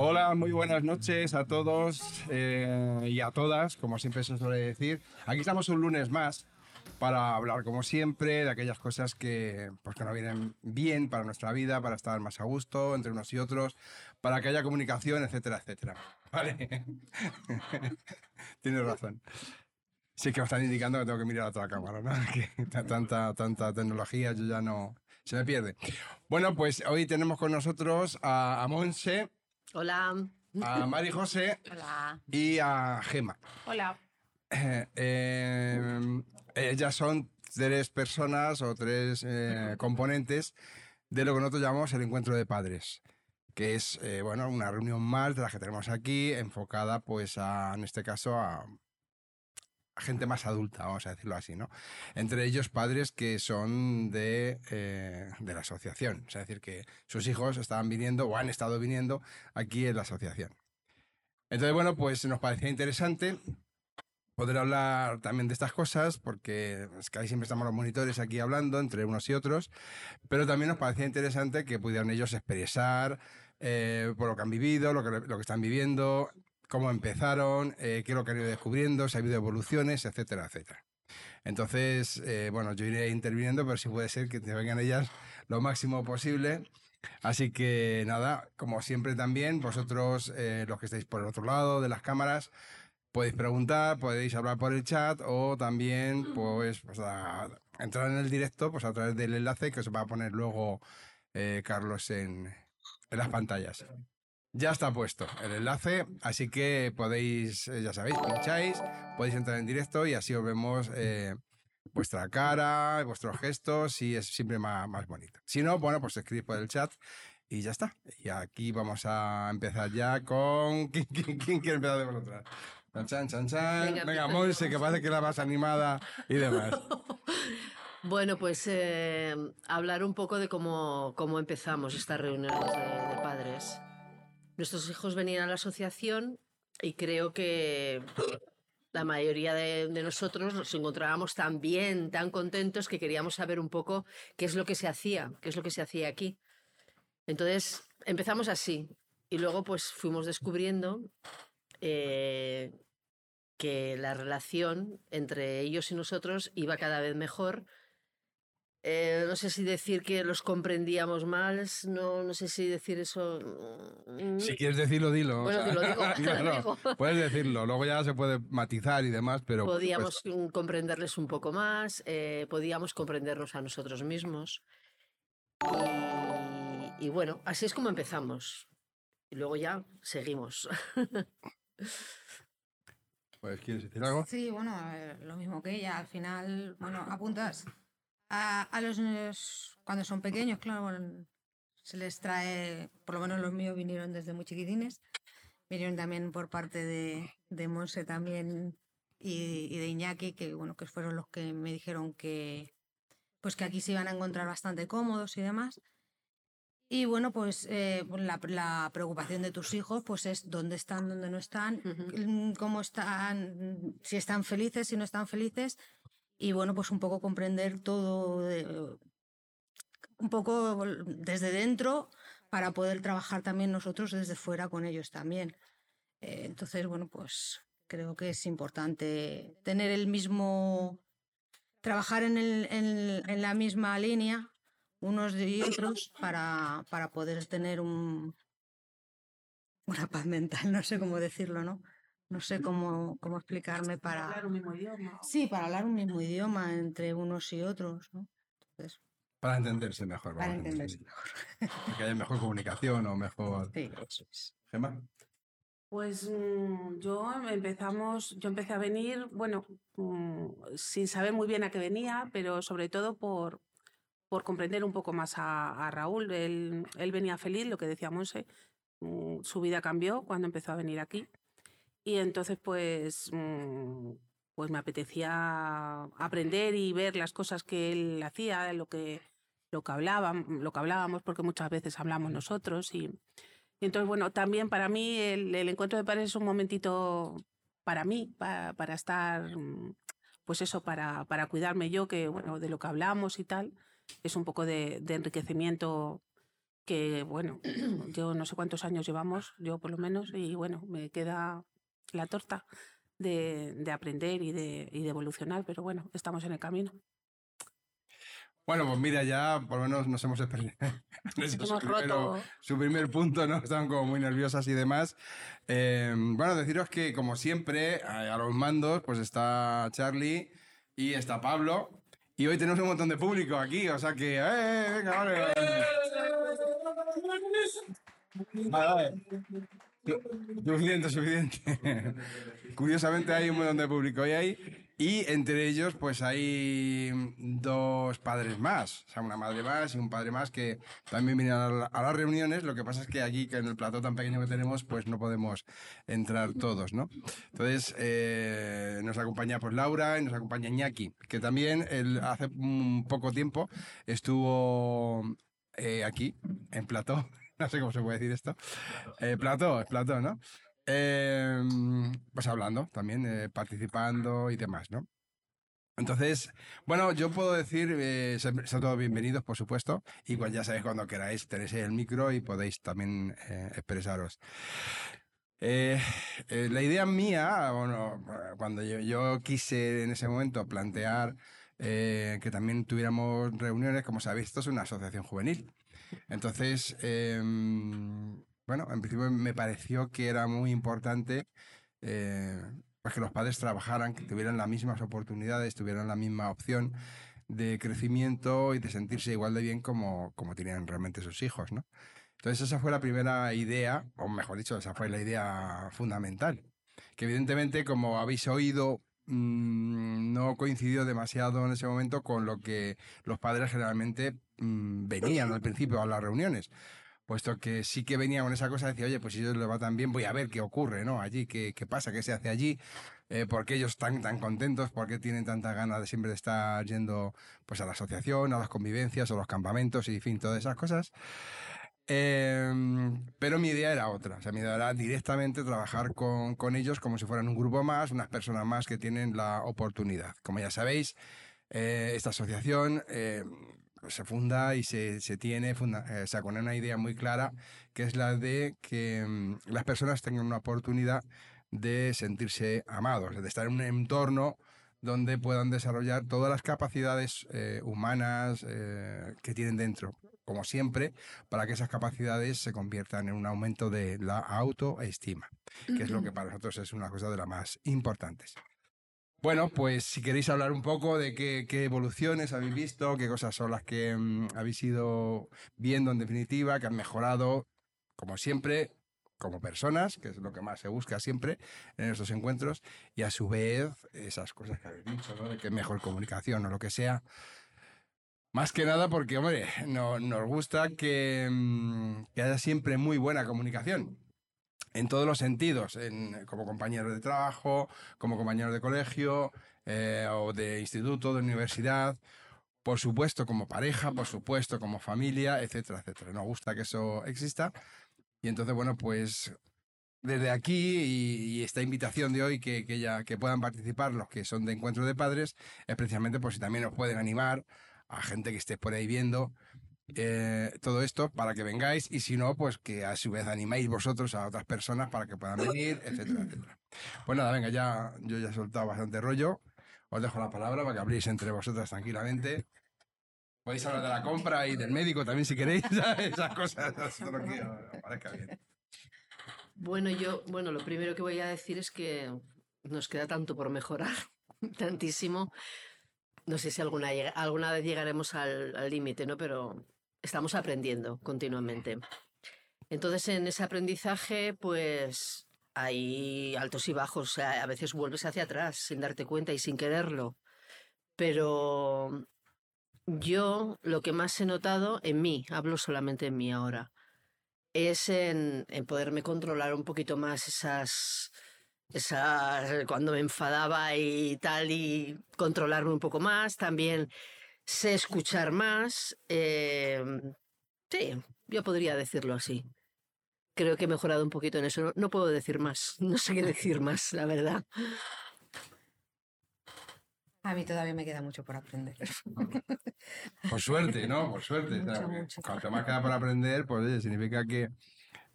Hola, muy buenas noches a todos eh, y a todas, como siempre se suele decir. Aquí estamos un lunes más para hablar, como siempre, de aquellas cosas que, pues, que nos vienen bien para nuestra vida, para estar más a gusto entre unos y otros, para que haya comunicación, etcétera, etcétera. Vale. Tienes razón. Sí que me están indicando que tengo que mirar a otra cámara, ¿no? Que tanta, tanta tecnología, yo ya no... Se me pierde. Bueno, pues hoy tenemos con nosotros a, a Monse, Hola. a Mari José Hola. y a Gema. Hola. Eh, eh, ellas son tres personas o tres eh, componentes de lo que nosotros llamamos el encuentro de padres, que es eh, bueno una reunión más de las que tenemos aquí, enfocada pues a, en este caso a, a gente más adulta, vamos a decirlo así, ¿no? Entre ellos padres que son de, eh, de la asociación, es decir, que sus hijos estaban viniendo o han estado viniendo aquí en la asociación. Entonces, bueno, pues nos parecía interesante poder hablar también de estas cosas, porque es que ahí siempre estamos los monitores aquí hablando entre unos y otros, pero también nos parecía interesante que pudieran ellos expresar eh, por lo que han vivido, lo que, lo que están viviendo, cómo empezaron, eh, qué es lo que han ido descubriendo, si ha habido evoluciones, etcétera, etcétera. Entonces, eh, bueno, yo iré interviniendo, pero si puede ser que te vengan ellas lo máximo posible. Así que nada, como siempre también, vosotros, eh, los que estáis por el otro lado de las cámaras, podéis preguntar, podéis hablar por el chat o también pues, pues, entrar en el directo pues a través del enlace que os va a poner luego Carlos en las pantallas. Ya está puesto el enlace, así que podéis, eh, ya sabéis, pincháis, podéis entrar en directo y así os vemos eh, vuestra cara, vuestros gestos y es siempre más, más bonito. Si no, bueno, pues escribís por el chat y ya está. Y aquí vamos a empezar ya con... ¿Quién, quién- quién quiere empezar de vosotras? Chan, chan, chan, chan. Venga, Venga. Monse, que parece que la más animada y demás. Bueno, pues eh, hablar un poco de cómo, cómo empezamos estas reuniones de, de padres. Nuestros hijos venían a la asociación y creo que la mayoría de, nosotros nos encontrábamos tan bien, tan contentos que queríamos saber un poco qué es lo que se hacía, qué es lo que se hacía aquí. Entonces empezamos así y luego pues fuimos descubriendo eh, que la relación entre ellos y nosotros iba cada vez mejor. Eh, no sé si decir que los comprendíamos más, no, no sé si decir eso. mm, Si quieres decirlo, dilo. o Bueno, sea, te lo digo, te lo claro, digo. Puedes decirlo, luego ya se puede matizar y demás, pero... podíamos mm, comprenderles un poco más, eh, podíamos comprendernos a nosotros mismos. Y, y bueno, así es como empezamos. Y luego ya seguimos. pues, ¿quieres decir algo? Sí, bueno, eh, lo mismo que ella. Al final, bueno, apuntas a, a los niños cuando son pequeños, claro, bueno, se les trae, por lo menos los míos vinieron desde muy chiquitines, vinieron también por parte de, de Monse también y, y de Iñaki, que bueno, que fueron los que me dijeron que pues que aquí se iban a encontrar bastante cómodos y demás. Y bueno, pues eh, pues la, la preocupación de tus hijos pues es dónde están, dónde no están, Ujú. mm, cómo están, si están felices, si no están felices. Y bueno, pues un poco comprender todo, un poco desde dentro para poder trabajar también nosotros desde fuera con ellos también. Eh, entonces, bueno, pues creo que es importante tener el mismo, trabajar en, el- en la misma línea unos y otros para, para poder tener un, una paz mental, no sé cómo decirlo, ¿no? No sé cómo, cómo explicarme para... hablar un mismo idioma. Sí, para hablar un mismo idioma entre unos y otros, ¿no? Entonces, Para entenderse mejor. para vamos a decir. entenderse mejor. Para que haya mejor comunicación o mejor... Sí, eso es. Gemma. Pues mm, yo empezamos, yo empecé a venir, bueno, mm, sin saber muy bien a qué venía, pero sobre todo por, por comprender un poco más a, a Raúl. Él, él venía feliz, lo que decía Monse, mm, su vida cambió cuando empezó a venir aquí. Y entonces, pues, mm, pues me apetecía aprender y ver las cosas que él hacía, lo que, lo que, hablaban, lo que hablábamos, porque muchas veces hablamos nosotros. Y, y entonces, bueno, también para mí el, el encuentro de padres es un momentito para mí, para, para estar, mm, pues eso, para, para cuidarme yo, que bueno, de lo que hablamos y tal, es un poco de, de enriquecimiento que bueno, yo no sé cuántos años llevamos, yo por lo menos, y bueno, me queda la torta de, de aprender y de, y de evolucionar, pero bueno, estamos en el camino. Bueno, pues mira, ya por lo menos nos hemos roto. Su primer punto, ¿no? Estaban como muy nerviosas y demás. Eh, bueno, deciros que, como siempre, a, a los mandos, pues está Charlie y está Pablo. Y hoy tenemos un montón de público aquí, o sea que. ¡Eh, venga, vale! Vale, vale. Suficiente, suficiente. Curiosamente hay un montón de público hoy ahí. Y entre ellos, pues hay dos padres más. O sea, una madre más y un padre más que también vienen a, la- a las reuniones. Lo que pasa es que aquí, que en el plató tan pequeño que tenemos, pues no podemos entrar todos, ¿no? Entonces, eh, nos acompaña pues Laura y nos acompaña Iñaki, que también hace un poco tiempo estuvo eh, aquí, en plató. No sé cómo se puede decir esto. Eh, plató, es plató, ¿no? Eh, pues hablando también, eh, participando y demás, ¿no? Entonces, bueno, yo puedo decir, eh, son todos bienvenidos, por supuesto, y pues ya sabéis cuando queráis tenéis el micro y podéis también eh, expresaros. Eh, la idea mía, bueno, cuando yo, yo quise en ese momento plantear que también tuviéramos reuniones, como sabéis, esto es una asociación juvenil. Entonces, eh, bueno, en principio me pareció que era muy importante eh, pues que los padres trabajaran, que tuvieran las mismas oportunidades, tuvieran la misma opción de crecimiento y de sentirse igual de bien como, como tenían realmente sus hijos, ¿no? Entonces esa fue la primera idea, o mejor dicho, esa fue la idea fundamental, que evidentemente, como habéis oído, mm, no coincidió demasiado en ese momento con lo que los padres generalmente mm, venían al principio a las reuniones puesto que sí que venía con esa cosa de decir, oye, pues si ellos les va tan bien, voy a ver qué ocurre, ¿no? Allí, qué, qué pasa, qué se hace allí, eh, por qué ellos están tan contentos, por qué tienen tanta ganas de siempre estar yendo pues a la asociación, a las convivencias, a los campamentos y, en fin, todas esas cosas. Eh, pero mi idea era otra, o sea, mi idea era directamente trabajar con, con ellos como si fueran un grupo más, unas personas más que tienen la oportunidad. Como ya sabéis, eh, esta asociación eh, se funda y se, se tiene, funda, eh, con una idea muy clara, que es la de que mm, las personas tengan una oportunidad de sentirse amados, de estar en un entorno donde puedan desarrollar todas las capacidades eh, humanas que tienen dentro, como siempre, para que esas capacidades se conviertan en un aumento de la autoestima, que es lo que para nosotros es una cosa de las más importantes. Bueno, pues si queréis hablar un poco de qué, qué evoluciones habéis visto, qué cosas son las que mm, habéis ido viendo en definitiva, que han mejorado, como siempre, como personas, que es lo que más se busca siempre en estos encuentros, y a su vez esas cosas que habéis dicho, ¿no? de que mejor comunicación o lo que sea. Más que nada porque, hombre, no, nos gusta que, mm, que haya siempre muy buena comunicación en todos los sentidos, en- como compañero de trabajo, como compañero de colegio eh, o de instituto, de universidad, por supuesto como pareja, por supuesto como familia, etcétera, etcétera. Nos gusta que eso exista y entonces, bueno, pues desde aquí y, y esta invitación de hoy que, que, ya, que puedan participar los que son de encuentro de padres, es precisamente por si también os pueden animar a gente que esté por ahí viendo eh, todo esto para que vengáis y si no, pues que a su vez animéis vosotros a otras personas para que puedan venir, etcétera, etcétera. Pues nada, venga, ya yo ya he soltado bastante rollo. Os dejo la palabra para que habléis entre vosotras tranquilamente. Podéis hablar de la compra y del médico también si queréis, esas cosas. No quiero, parezca bien. Bueno, yo, bueno, lo primero que voy a decir es que nos queda tanto por mejorar, tantísimo. No sé si alguna, alguna vez llegaremos al límite, ¿no? Pero estamos aprendiendo continuamente. Entonces, en ese aprendizaje, pues hay altos y bajos. O sea, a veces vuelves hacia atrás sin darte cuenta y sin quererlo. Pero yo lo que más he notado en mí, hablo solamente en mí ahora, es en, en poderme controlar un poquito más esas, esas, cuando me enfadaba y tal, y controlarme un poco más. También sé escuchar más. eh, sí, yo podría decirlo así. Creo que he mejorado un poquito en eso. No, no puedo decir más. No sé qué decir más, la verdad. A mí todavía me queda mucho por aprender. Por suerte, ¿no? Por suerte. Mucho, mucho. Cuanto más queda por aprender, pues oye, significa que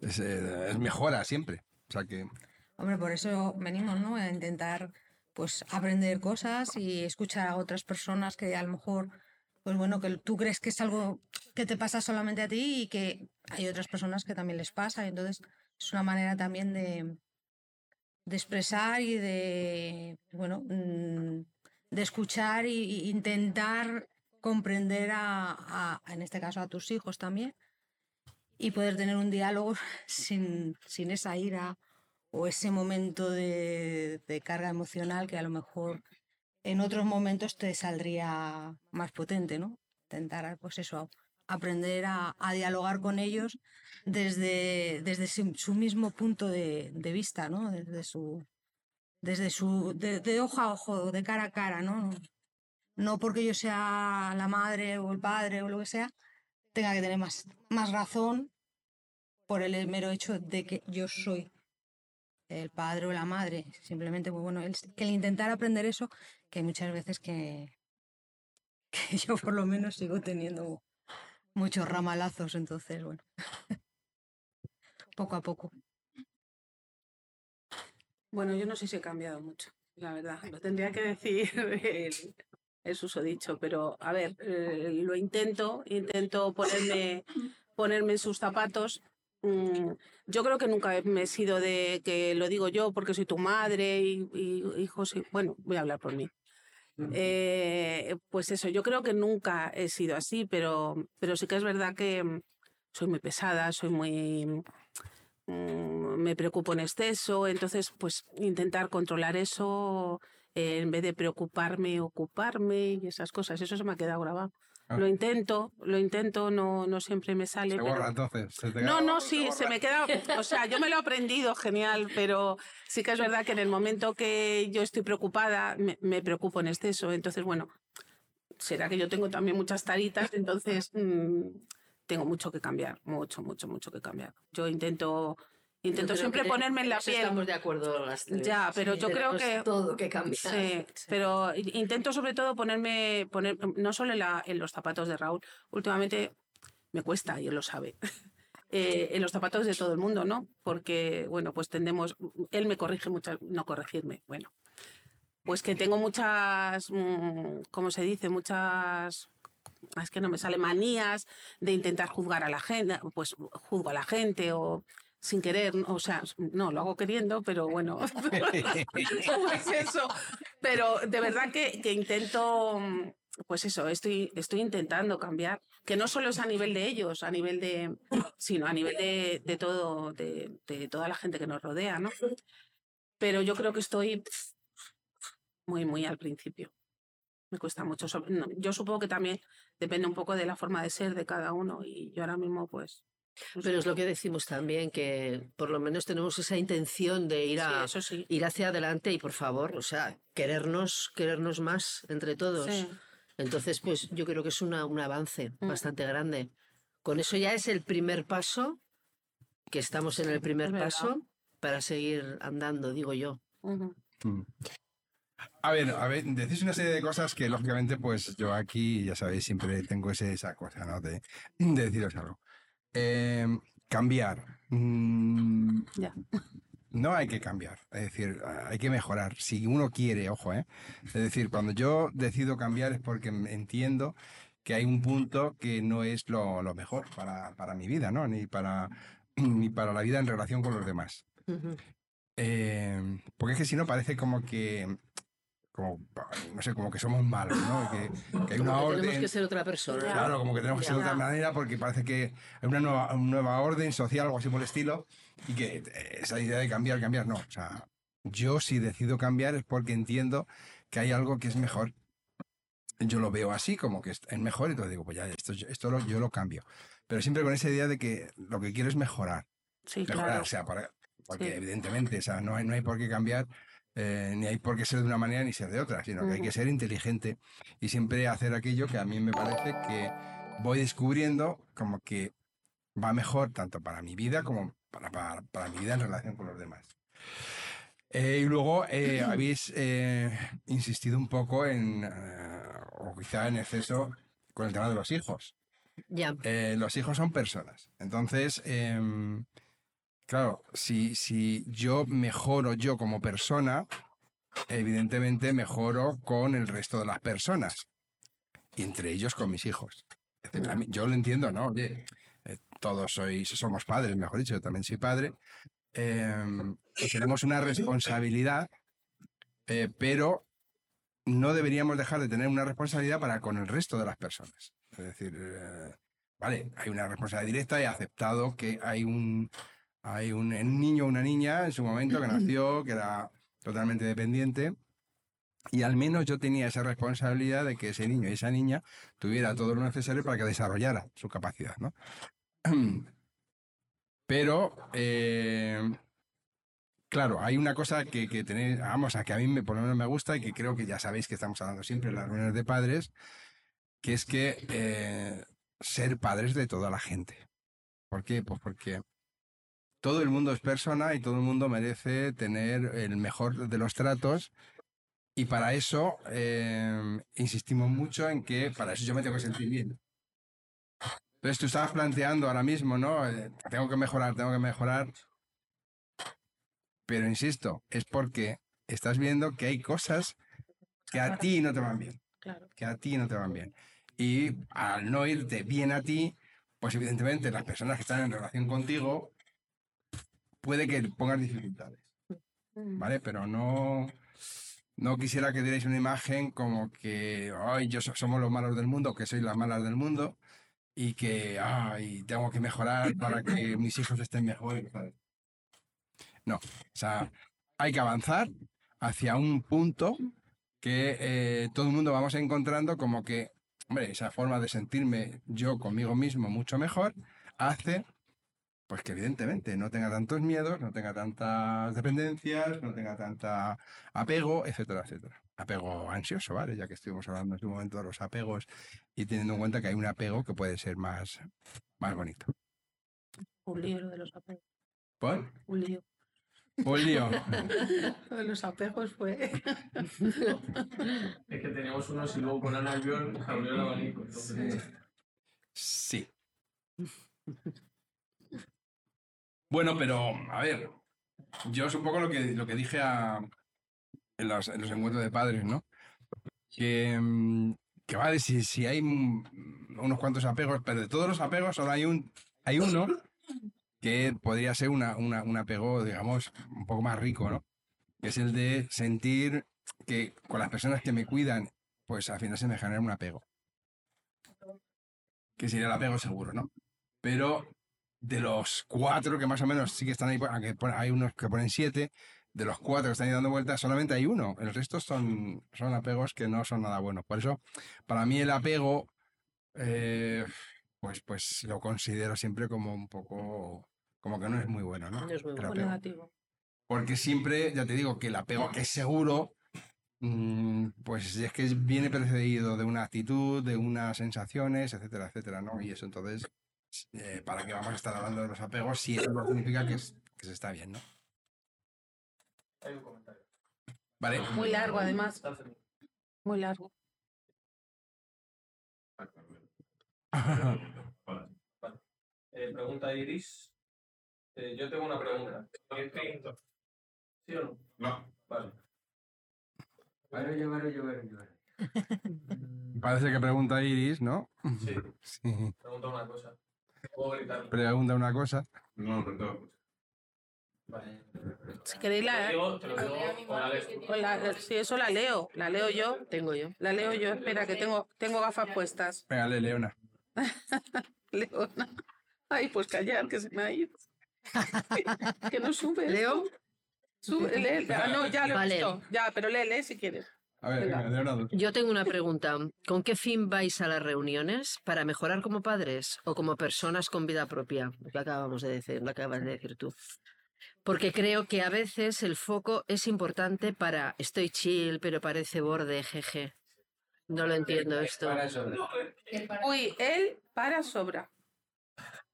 es, eh, es mejora siempre. O sea que Hombre, por eso venimos, ¿no? A intentar, pues, aprender cosas y escuchar a otras personas que a lo mejor, pues bueno, que tú crees que es algo que te pasa solamente a ti y que hay otras personas que también les pasa. Entonces es una manera también de, expresar y de, bueno, mm, de escuchar y intentar comprender a, a- en este caso, a tus hijos también y poder tener un diálogo sin, sin esa ira o ese momento de, de carga emocional que a lo mejor en otros momentos te saldría más potente, ¿no? Intentar, pues eso, aprender a, a dialogar con ellos desde, desde su, su mismo punto de, de vista, ¿no? Desde su, desde su, de, de a ojo, de cara a cara, ¿no? No porque yo sea la madre o el padre o lo que sea, tenga que tener más, más razón por el mero hecho de que yo soy el padre o la madre. Simplemente, pues bueno, el, el intentar aprender eso, que muchas veces que, que yo por lo menos sigo teniendo muchos ramalazos, entonces, bueno, poco a poco. Bueno, yo no sé si he cambiado mucho, la verdad. Lo tendría que decir el, el susodicho, pero a ver, eh, lo intento, intento ponerme, ponerme en sus zapatos. Mm, Yo creo que nunca me he sido de que lo digo yo porque soy tu madre y, y hijos. y- Bueno, voy a hablar por mí. Eh, pues eso, yo creo que nunca he sido así, pero, pero sí que es verdad que mm, soy muy pesada, soy muy mm, me preocupo en exceso, entonces pues intentar controlar eso eh, en vez de preocuparme, ocuparme y esas cosas, eso se me ha quedado grabado. Ah. Lo intento, lo intento, no, no siempre me sale. se pero- borra entonces. se te no, no, sí, se me queda, o sea, yo me lo he aprendido, genial, pero sí que es verdad que en el momento que yo estoy preocupada, me, me preocupo en exceso, entonces, bueno, será que yo tengo también muchas taritas, entonces mm, tengo mucho que cambiar, mucho, mucho, mucho que cambiar. Yo intento, intento siempre que ponerme en la piel. Estamos de acuerdo las tres. Ya, pero yo creo que- todo que cambiar. Sí, pero intento sobre todo ponerme, poner, no solo en, la- en los zapatos de Raúl, últimamente me cuesta, y él lo sabe, eh, en los zapatos de todo el mundo, ¿no? Porque, bueno, pues tendemos, él me corrige muchas, no corregirme, bueno, pues que tengo muchas, mm, ¿cómo se dice? Muchas, es que no me sale, manías de intentar juzgar a la gente, pues juzgo a la gente o sin querer, o sea, no, lo hago queriendo, pero bueno, pues eso. Pero de verdad que, que intento, pues eso, estoy, estoy intentando cambiar, que no solo es a nivel de ellos, a nivel de, sino a nivel de, de todo, de, de toda la gente que nos rodea, ¿no? Pero yo creo que estoy muy, muy al principio. Me cuesta mucho. Yo supongo que también depende un poco de la forma de ser de cada uno y yo ahora mismo, pues... Pero es lo que decimos también, que por lo menos tenemos esa intención de ir, Sí, a, eso sí. ir hacia adelante y por favor, o sea, querernos, querernos más entre todos. Sí. Entonces, pues yo creo que es una, un avance Mm. bastante grande. Con eso ya es el primer paso, que estamos en el primer paso, para seguir andando, digo yo. Mm. A ver, a ver, decís una serie de cosas que lógicamente pues yo aquí, ya sabéis, siempre tengo ese, esa cosa, ¿no? De, de deciros algo. Eh, cambiar. Mm, Ya. no hay que cambiar, es decir, hay que mejorar. Si uno quiere, ojo, ¿eh? Es decir, cuando yo decido cambiar es porque entiendo que hay un punto que no es lo, lo mejor para, para mi vida, ¿no? Ni para, ni para la vida en relación con los demás. Eh, porque es que si no parece como que, como, no sé, como que somos malos, ¿no? Que, que hay Como una que orden. tenemos que ser otra persona. Claro, como que tenemos que ser de otra manera porque parece que hay una nueva, una nueva orden social, algo así por el estilo, y que eh, esa idea de cambiar, cambiar, no. O sea, yo si decido cambiar es porque entiendo que hay algo que es mejor. Yo lo veo así, como que es es mejor, y entonces digo, pues ya, esto, esto lo- yo lo cambio. Pero siempre con esa idea de que lo que quiero es mejorar Sí, mejorar, claro. o sea, para- porque Sí. evidentemente, o sea, no hay, no hay por qué cambiar, eh, ni hay por qué ser de una manera ni ser de otra, sino que hay que ser inteligente y siempre hacer aquello que a mí me parece que voy descubriendo como que va mejor tanto para mi vida como para, para, para mi vida en relación con los demás. Eh, y luego eh, habéis eh, insistido un poco en, o quizá en exceso, con el tema de los hijos. Ya. Eh, los hijos son personas. Entonces, em, claro, si, si yo mejoro yo como persona, evidentemente mejoro con el resto de las personas. Y entre ellos con mis hijos. Mí- yo lo entiendo, ¿no? Oye, eh, todos sois, somos padres, mejor dicho, yo también soy padre. em, tenemos una responsabilidad, eh, pero no deberíamos dejar de tener una responsabilidad para con el resto de las personas. Es decir, eh, vale, hay una responsabilidad directa y aceptado que hay un, hay un, niño o una niña en su momento que nació, que era totalmente dependiente. Y al menos yo tenía esa responsabilidad de que ese niño y esa niña tuviera todo lo necesario para que desarrollara su capacidad, ¿no? Pero, eh, claro, hay una cosa que, que tenéis, vamos, a que a mí por lo menos me gusta y que creo que ya sabéis que estamos hablando siempre en las reuniones de padres, que es que eh, ser padres de toda la gente. ¿Por qué? Pues porque todo el mundo es persona y todo el mundo merece tener el mejor de los tratos. Y para eso eh, insistimos mucho en que para eso yo me tengo que sentir bien. Entonces tú estabas planteando ahora mismo, ¿no? Eh, tengo que mejorar, tengo que mejorar. Pero insisto, es porque estás viendo que hay cosas que a ti no te van bien Claro. que a ti no te van bien. Y al no irte bien a ti, pues evidentemente las personas que están en relación contigo puede que pongas dificultades, Mm. ¿vale? Pero no, no quisiera que dierais una imagen como que, ay, yo so- somos los malos del mundo, que sois las malas del mundo y que, ay, tengo que mejorar para que mis hijos estén mejor. así. No, o sea, hay que avanzar hacia un punto que eh, todo el mundo vamos encontrando como que, hombre, esa forma de sentirme yo conmigo mismo mucho mejor hace, pues que evidentemente no tenga tantos miedos, no tenga tantas dependencias, no tenga tanta apego, etcétera, etcétera. Apego ansioso, ¿vale? Ya que estuvimos hablando en su momento de los apegos y teniendo en cuenta que hay un apego que puede ser más, más bonito. Un libro de los apegos. ¿Por? Un lío. Un lío. Lo de los apegos fue. Es que teníamos unos y luego con Ana abrió el abanico. Entonces, Sí. Bueno, pero, a ver, yo es un poco lo que, lo que dije a- en, los, en los encuentros de padres, ¿no? Que, mm, que vale, si, si hay unos cuantos apegos, pero de todos los apegos solo hay, un, hay uno que podría ser una, una- un apego, digamos, un poco más rico, ¿no? Que es el de sentir que con las personas que me cuidan, pues al final se me genera un apego que sería el apego seguro, ¿no? Pero de los cuatro que más o menos sí que están ahí, aunque hay unos que ponen siete, de los cuatro que están ahí dando vueltas, solamente hay uno. El resto son, son apegos que no son nada buenos. Por eso, para mí el apego, eh, pues, pues lo considero siempre como un poco, como que no es muy bueno, ¿no? No es muy bueno. negativo. Porque siempre, ya te digo, que el apego que es seguro, mm, pues es que viene precedido de una actitud, de unas sensaciones, etcétera, etcétera, ¿no? Y eso entonces, eh, ¿para qué vamos a estar hablando de los apegos si eso no significa que, es- que se está bien, ¿no? hay un comentario. Vale. Muy largo, además. Muy largo. Vale. Eh, pregunta Iris. Eh, yo tengo una pregunta. ¿Sí o no? No. Vale. Parece que pregunta Iris, ¿no? Sí, Sí. pregunta una cosa. Pregunta una cosa. No, perdón. Vale. Si queréis la, la- Si eso la leo, la leo yo. Tengo yo. La leo yo. Espera, que tengo, tengo gafas puestas. Pégale, Leona. Leona. Ay, pues callar, que se me ha ido. que no sube. ¿Leo? Sube, lee. Ah, no, ya lo he Vale. visto. Ya, pero lee, lee si quieres. A ver, Venga. venga, Leona dos. Yo tengo una pregunta. ¿Con qué fin vais a las reuniones? ¿Para mejorar como padres o como personas con vida propia? Lo que acabamos de decir, lo que acabas de decir tú. Porque creo que a veces el foco es importante para estoy chill, pero parece borde, jeje. No lo entiendo esto. Uy, él para sobra.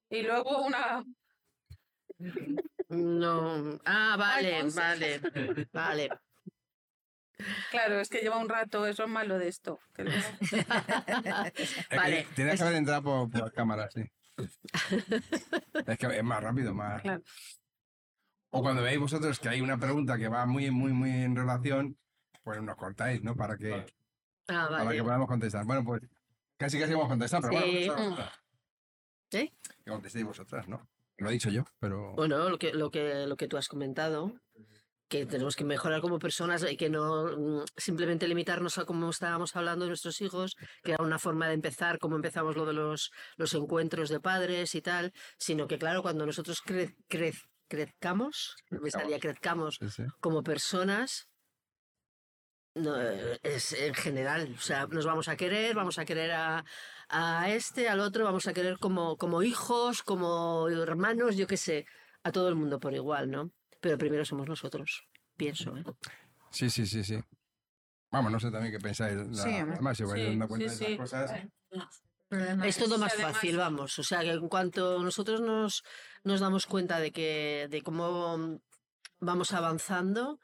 Y luego una. No. Ah, vale, vale. Vale. Claro, es que lleva un rato, eso es malo de esto. Vale. Tienes que haber entrado por, por cámara, sí. es que es más rápido, más. Claro. O cuando veis vosotros que hay una pregunta que va muy, muy, muy en relación, pues nos cortáis, ¿no? Para que, Ah, para que podamos contestar. Bueno, pues casi casi hemos contestado, pero Sí. bueno. ¿Eh? que contestéis vosotras, ¿no? Lo he dicho yo, pero. Bueno, lo que, lo que, lo que tú has comentado, que tenemos que mejorar como personas y que no mm, simplemente limitarnos a como estábamos hablando de nuestros hijos, que era una forma de empezar, como empezamos lo de los, los encuentros de padres y tal, sino que claro, cuando nosotros cre- cre- crezcamos, me salía crezcamos Sí, sí. como personas, no, eh, es en general, o sea, nos vamos a querer, vamos a querer a, a este, al otro, vamos a querer como, como hijos, como hermanos, yo qué sé, a todo el mundo por igual, ¿no? Pero primero somos nosotros, pienso, ¿eh? Sí, sí, sí, sí. Vamos, no sé también qué pensáis. La, Sí, además, si vais Sí, dando cuenta sí, de sí. esas cosas. Problema Es todo más además- fácil, vamos. O sea, que en cuanto nosotros nos, nos damos cuenta de que de cómo vamos avanzando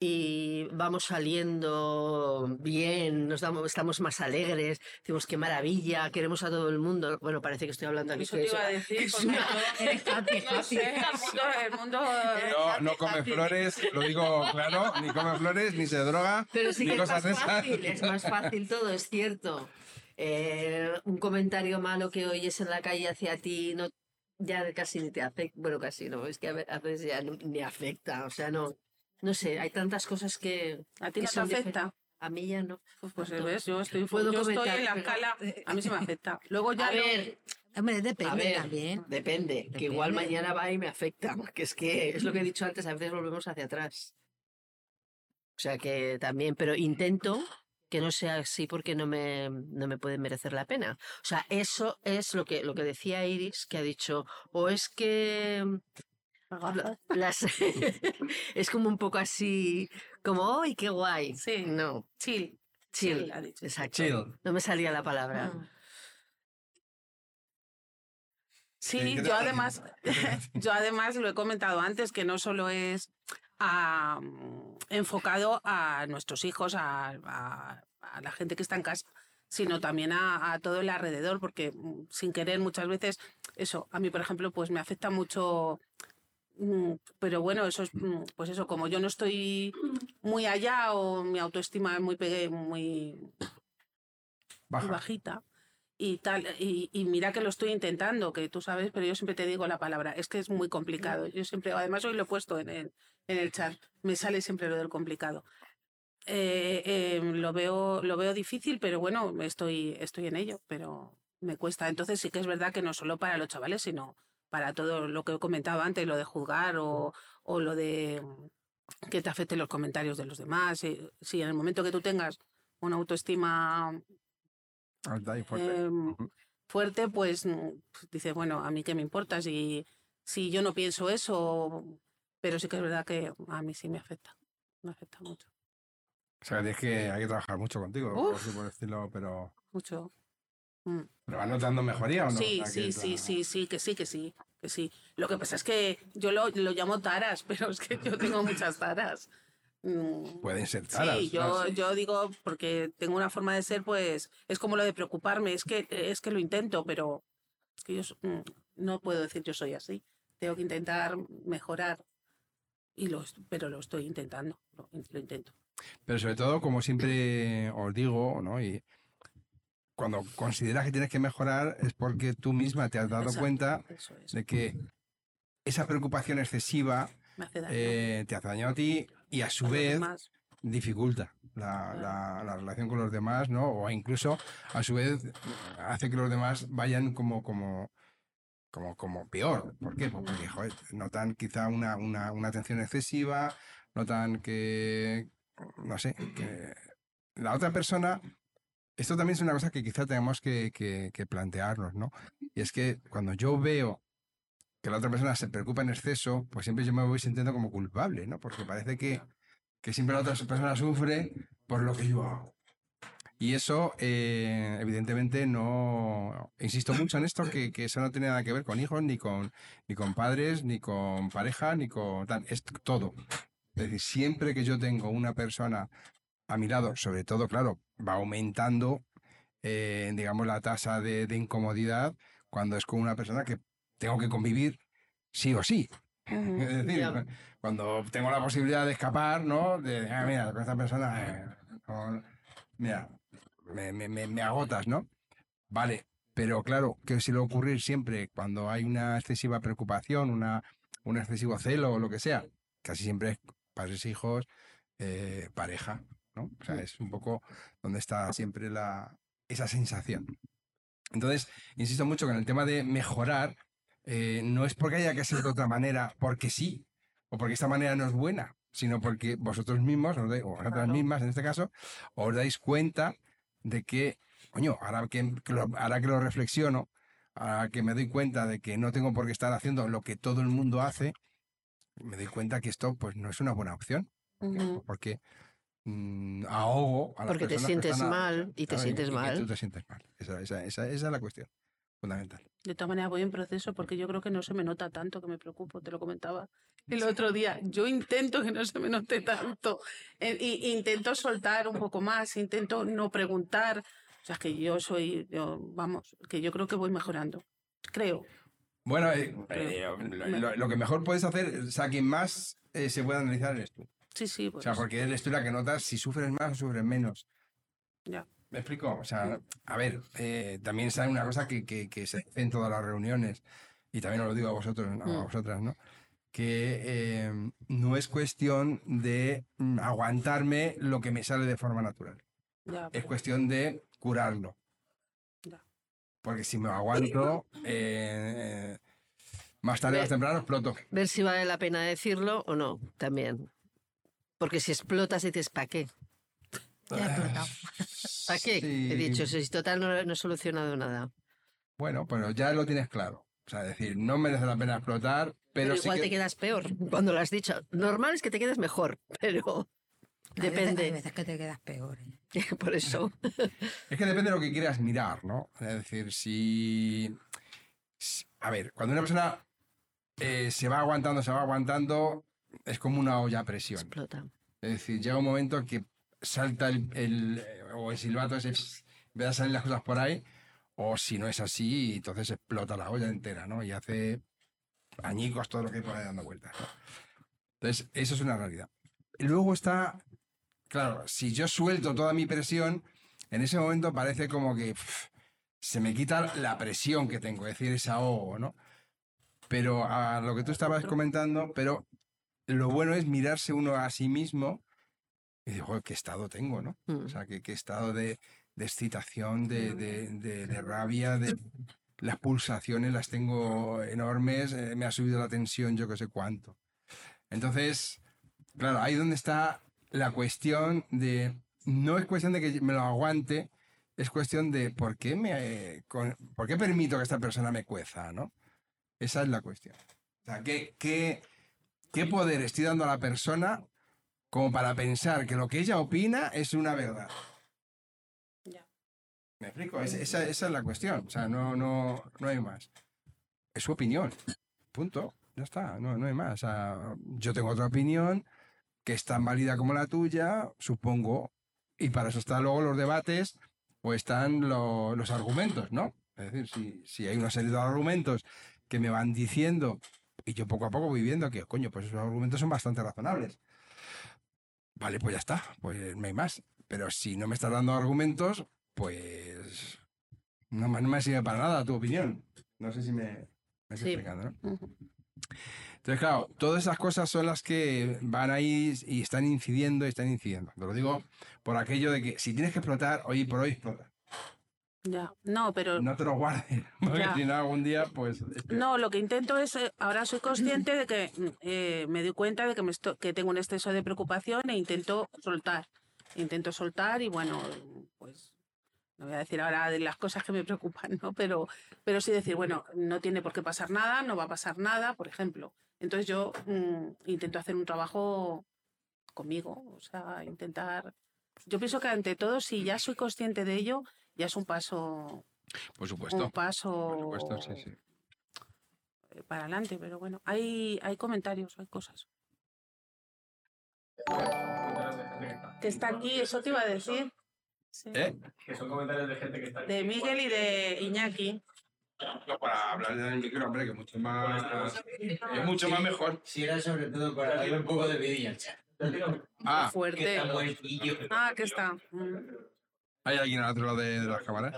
y vamos saliendo bien, nos damos, estamos más alegres, decimos qué maravilla, queremos a todo el mundo. Bueno, parece que estoy hablando aquí. Eso te iba a decir, una- no sé, el mundo, el mundo No, no come flores, lo digo claro, ni come flores, ni se droga, Pero sí ni que es más fácil, es más fácil todo, es cierto. Eh, un comentario malo que oyes en la calle hacia ti no ya casi ni te afecta, bueno, casi no, es que a ve- a veces ya no- ni afecta, o sea, no, no sé, hay tantas cosas que a ti que no te afecta. a mí ya no. Pues, pues ves, yo estoy, Puedo yo estoy en la pero- escala, a mí sí me afecta. Luego ya A lo- ver, Hombre, a depende ver, también. depende, que igual mañana va y me afecta, que es que es lo que he dicho antes, a veces volvemos hacia atrás. O sea que también, pero intento que no sea así porque no me, no me puede merecer la pena. O sea, eso es lo que, lo que decía Iris, que ha dicho, o es que las es como un poco así, como, ¡ay, qué guay! Sí. No, chill, chill, chill, ha dicho. exacto. Chill. No me salía la palabra. Mm. Sí, ¿qué te yo además, yo además lo he comentado antes, que no solo es enfocado a nuestros hijos, a, a- a la gente que está en casa, sino también a, a todo el alrededor, porque mm, sin querer muchas veces, eso, a mí por ejemplo, pues me afecta mucho, pero bueno, eso es, mm, pues eso, como yo no estoy muy allá o mi autoestima es muy, pegue- muy, muy Baja. bajita y tal y, y mira que lo estoy intentando que tú sabes pero yo siempre te digo la palabra es que es muy complicado. Yo siempre además hoy lo he puesto en el, en el chat me sale siempre lo del complicado. Eh, eh, lo veo lo veo difícil pero bueno estoy estoy en ello pero me cuesta. Entonces sí que es verdad que no solo para los chavales sino para todo lo que he comentado antes lo de juzgar o, o lo de que te afecten los comentarios de los demás si, si en el momento que tú tengas una autoestima Alta y fuerte. em, fuerte, pues mm, pues dice, bueno, a mí qué me importa si, si yo no pienso eso, pero sí que es verdad que a mí sí me afecta, me afecta mucho, O sea, es que hay que trabajar mucho contigo, por, Uf. por decirlo, pero. mucho. Mm. ¿Pero vas notando mejoría o no? Sí, sí, sí, sí, sí, que sí, que sí, que sí. Lo que pasa es que yo lo, lo llamo taras, pero es que yo tengo muchas taras. Mm, Pueden ser taras. Sí, yo, yo digo, porque tengo una forma de ser, pues es como lo de preocuparme, es que, es que lo intento, pero es que yo mm, no puedo decir yo soy así. Tengo que intentar mejorar, y lo, pero lo estoy intentando, lo, in- lo intento. Pero sobre todo, como siempre os digo, ¿no? Y cuando consideras que tienes que mejorar es porque tú misma te has dado Exacto, cuenta es, de que esa preocupación excesiva hace eh, te hace daño a ti y a su A vez dificulta la, la- la relación con los demás, ¿no? O incluso a su vez hace que los demás vayan como, como, como, como peor. ¿Por qué? Pues porque joder, notan quizá una, una, una atención excesiva, notan que, no sé, que la otra persona, esto también es una cosa que quizá tenemos que, que- que plantearnos, ¿no? Y es que cuando yo veo que la otra persona se preocupa en exceso, pues siempre yo me voy sintiendo como culpable, ¿no? Porque parece que, que siempre la otra persona sufre por lo que yo hago. Y eso, eh, evidentemente, no. Insisto mucho en esto, que, que, eso no tiene nada que ver con hijos, ni con, ni con padres, ni con pareja, ni con. Es todo. Es decir, siempre que yo tengo una persona a mi lado, sobre todo, claro, va aumentando, eh, digamos, la tasa de, de, incomodidad cuando es con una persona que tengo que convivir sí o sí. Uh -huh. Es decir, yeah. cuando tengo la posibilidad de escapar, ¿no? De, ah, mira, con esta persona, eh, con, mira, me, me, me, agotas, ¿no? Vale, pero claro, ¿qué suele ocurrir siempre cuando hay una excesiva preocupación, una, un excesivo celo o lo que sea? Casi siempre es padres, hijos, eh, pareja, ¿no? O sea, es un poco donde está siempre la, esa sensación. Entonces, insisto mucho que en el tema de mejorar, eh, no es porque haya que ser de otra manera, porque sí, o porque esta manera no es buena, sino porque vosotros mismos, o vosotras claro. mismas en este caso, os dais cuenta de que, coño, ahora que, que lo, ahora que lo reflexiono, ahora que me doy cuenta de que no tengo por qué estar haciendo lo que todo el mundo hace, me doy cuenta que esto pues no es una buena opción. Uh -huh. Porque mmm, ahogo a las Porque te sientes están mal y te claro, sientes y, mal. Y tú te sientes mal. Esa, esa, esa, esa es la cuestión fundamental. De todas maneras, voy en proceso porque yo creo que no se me nota tanto que me preocupo, te lo comentaba el otro día. Yo intento que no se me note tanto, e, y, intento soltar un poco más, intento no preguntar. O sea, que yo soy, yo, vamos, que yo creo que voy mejorando, creo. Bueno, eh, eh, lo, lo, que mejor puedes hacer, o sea, quien más eh, se puede analizar eres tú. Sí, sí. Pues. O sea, porque tú la que notas si sufres más o sufres menos. Ya. ¿Me explico? O sea, a ver, eh, también está una cosa que, que, que, se hace en todas las reuniones, y también os lo digo a vosotros, a vosotras, ¿no? Que eh, no es cuestión de mm, aguantarme lo que me sale de forma natural. Ya, es cuestión de curarlo. Ya. Porque si me aguanto, eh, más tarde o más temprano exploto. Ver si vale la pena decirlo o no, también. Porque si explotas dices, ¿para qué? Ya he explotado. ¿Para qué? Sí. He dicho, si total no, no he solucionado nada. Bueno, pero ya lo tienes claro. O sea, decir, no merece la pena explotar, pero, Pero sí igual que- te quedas peor cuando lo has dicho. Normal es que te quedes mejor, pero Hay veces- depende. Hay veces que te quedas peor. ¿eh? Por eso. Es que depende de lo que quieras mirar, ¿no? Es decir, si... si- A ver, cuando una persona eh, se va aguantando, se va aguantando, es como una olla a presión. Explota. Es decir, llega un momento que salta el, el- o el silbato ese, ve a salir las cosas por ahí, o si no es así, entonces explota la olla entera, ¿no? Y hace añicos todo lo que hay por ahí dando vueltas. ¿no? Entonces, eso es una realidad. Luego está, claro, si yo suelto toda mi presión, en ese momento parece como que se me quita la presión que tengo, es decir, ese ahogo, ¿no? Pero a lo que tú estabas comentando, pero lo bueno es mirarse uno a sí mismo y decir, "Joder, qué estado tengo, ¿no? Mm. O sea, qué, qué estado de, de excitación, de, de- de- de rabia, de las pulsaciones las tengo enormes, eh, me ha subido la tensión, yo que sé cuánto. Entonces, claro, ahí donde está la cuestión de, no es cuestión de que me lo aguante, es cuestión de por qué, me, eh, con- por qué permito que esta persona me cueza, ¿no? Esa es la cuestión. O sea, ¿qué, qué, qué poder estoy dando a la persona como para pensar que lo que ella opina es una verdad? Ya. ¿Me explico? Es- esa, esa es la cuestión. O sea, no, no, no hay más. Es su opinión. Punto. Ya está. No, no hay más. O sea, yo tengo otra opinión que es tan válida como la tuya, supongo. Y para eso están luego los debates o están lo- los argumentos, ¿no? Es decir, si, si hay una serie de argumentos que me van diciendo y yo poco a poco voy viendo que, coño, pues esos argumentos son bastante razonables. Vale, pues ya está, pues no hay más. Pero si no me estás dando argumentos, pues no, me- no me sirve para nada tu opinión. No sé si me, me estoy Sí. explicando, ¿no? Entonces, claro, todas esas cosas son las que van ahí y están incidiendo y están incidiendo. Te lo digo por aquello de que si tienes que explotar, hoy por hoy explota. Ya. No, pero No te lo guardes, porque Ya. si no algún día, pues... es peor. No, lo que intento es, eh, ahora soy consciente de que mm, eh, me doy cuenta de que, me esto- que tengo un exceso de preocupación e intento soltar. Intento soltar y bueno, pues no voy a decir ahora de las cosas que me preocupan, ¿no? Pero, pero sí decir, bueno, no tiene por qué pasar nada, no va a pasar nada, por ejemplo. Entonces yo mm, intento hacer un trabajo conmigo, o sea, intentar yo pienso que ante todo, si ya soy consciente de ello, ya es un paso, Por supuesto. un paso Por supuesto, sí, sí. eh, para adelante. Pero bueno, hay, hay comentarios, hay cosas. Que está aquí, eso te iba a decir. Sí. ¿Eh? Que son comentarios de gente que está aquí. De Miguel y de Iñaki. No, para hablar en el micro, hombre, que mucho más. Es mucho más mejor. Si era sobre todo para darle un poco de vidilla. Ah, Fuerte. Ah, que está. Mm. ¿Hay alguien al otro lado de, de las cámaras?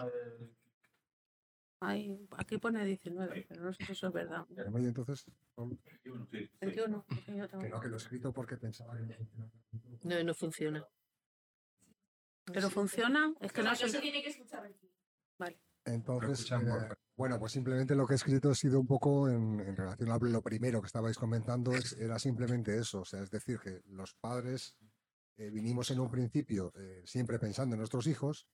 Ay, aquí pone 19, pero no sé si eso es verdad. Oye, entonces, 21. que que no, que lo he escrito porque pensaba que no funcionaba. No, no funciona. ¿Pero funciona? Es que no sé. Entonces, escuchan, eh, porfa. bueno, pues simplemente lo que he escrito ha sido un poco en, en relación a lo primero que estabais comentando, es- era simplemente eso, o sea, es decir, que los padres eh, vinimos en un principio eh, siempre pensando en nuestros hijos,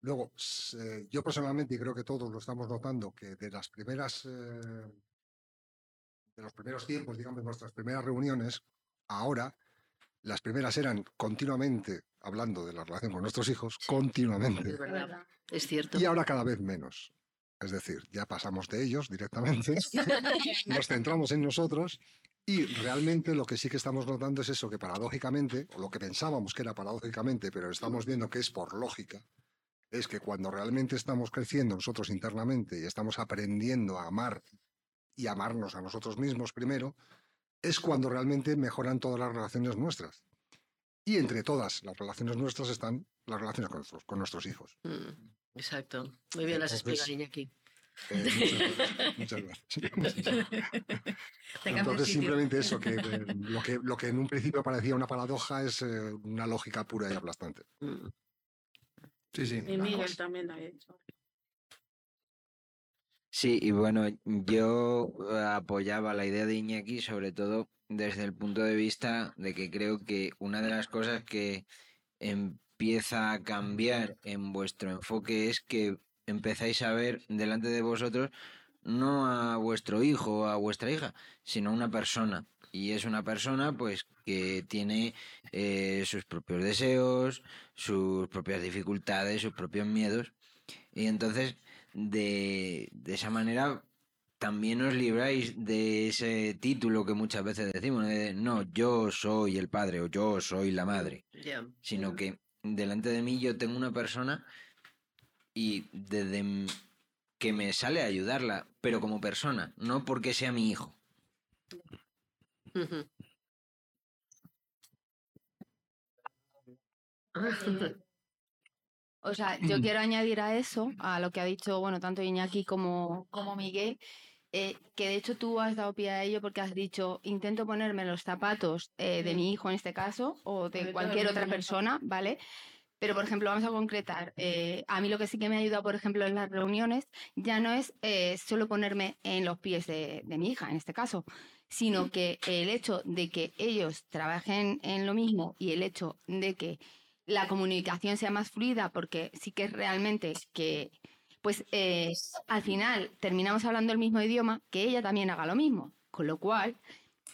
luego eh, yo personalmente, y creo que todos lo estamos notando, que de las primeras, eh, de los primeros tiempos, digamos, de nuestras primeras reuniones, ahora las primeras eran continuamente hablando de la relación con nuestros hijos, continuamente. Es verdad. Es cierto. Y ahora cada vez menos. Es decir, ya pasamos de ellos directamente, nos centramos en nosotros y realmente lo que sí que estamos notando es eso, que paradójicamente, o lo que pensábamos que era paradójicamente, pero estamos viendo que es por lógica, es que cuando realmente estamos creciendo nosotros internamente y estamos aprendiendo a amar y amarnos a nosotros mismos primero, es cuando realmente mejoran todas las relaciones nuestras. Y entre todas las relaciones nuestras están las relaciones con nuestros, con nuestros hijos. Mm, Exacto. Muy bien las Entonces- explica Iñaki. Eh, muchas gracias. Muchas gracias. Entonces, simplemente eso, que eh, lo, que lo que en un principio parecía una paradoja es eh, una lógica pura y aplastante. Mm. Sí, sí. Y Miguel también había dicho. Sí, y bueno, yo apoyaba la idea de Iñaki, sobre todo desde el punto de vista de que creo que una de las cosas que empieza a cambiar en vuestro enfoque es que empezáis a ver delante de vosotros no a vuestro hijo o a vuestra hija, sino a una persona. Y es una persona pues que tiene eh, sus propios deseos, sus propias dificultades, sus propios miedos. Y entonces de, de esa manera también os libráis de ese título que muchas veces decimos, ¿no? de no, yo soy el padre o yo soy la madre, sino que delante de mí yo tengo una persona y desde que me sale a ayudarla, pero como persona, no porque sea mi hijo. O sea, yo quiero añadir a eso, a lo que ha dicho, bueno, tanto Iñaki como, como Miguel, eh, que de hecho tú has dado pie a ello porque has dicho, intento ponerme los zapatos eh, de mi hijo en este caso, o de cualquier otra persona, ¿vale? Pero, por ejemplo, vamos a concretar. eh, a mí lo que sí que me ha ayudado, por ejemplo, en las reuniones, ya no es eh, solo ponerme en los pies de, de mi hija, en este caso, sino que el hecho de que ellos trabajen en lo mismo y el hecho de que la comunicación sea más fluida, porque sí que es realmente que, pues eh, al final terminamos hablando el mismo idioma, que ella también haga lo mismo. Con lo cual,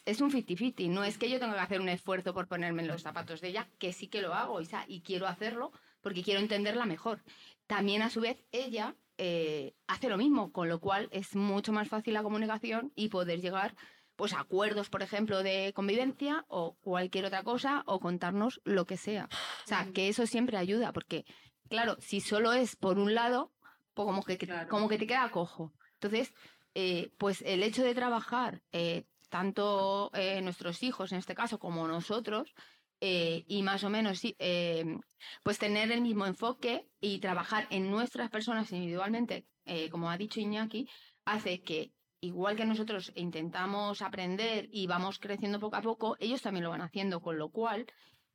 es un 50-50. No es que yo tenga que hacer un esfuerzo por ponerme en los zapatos de ella, que sí que lo hago y, sa- y quiero hacerlo porque quiero entenderla mejor. También, a su vez, ella eh, hace lo mismo, con lo cual es mucho más fácil la comunicación y poder llegar pues a acuerdos, por ejemplo, de convivencia o cualquier otra cosa o contarnos lo que sea. O sea, que eso siempre ayuda, porque, claro, si solo es por un lado, pues como que, Claro. como que te queda cojo. Entonces, eh, pues el hecho de trabajar, eh, tanto eh, nuestros hijos en este caso como nosotros, eh, y más o menos eh, pues tener el mismo enfoque y trabajar en nuestras personas individualmente, como ha dicho Iñaki, hace que igual que nosotros intentamos aprender y vamos creciendo poco a poco, ellos también lo van haciendo, con lo cual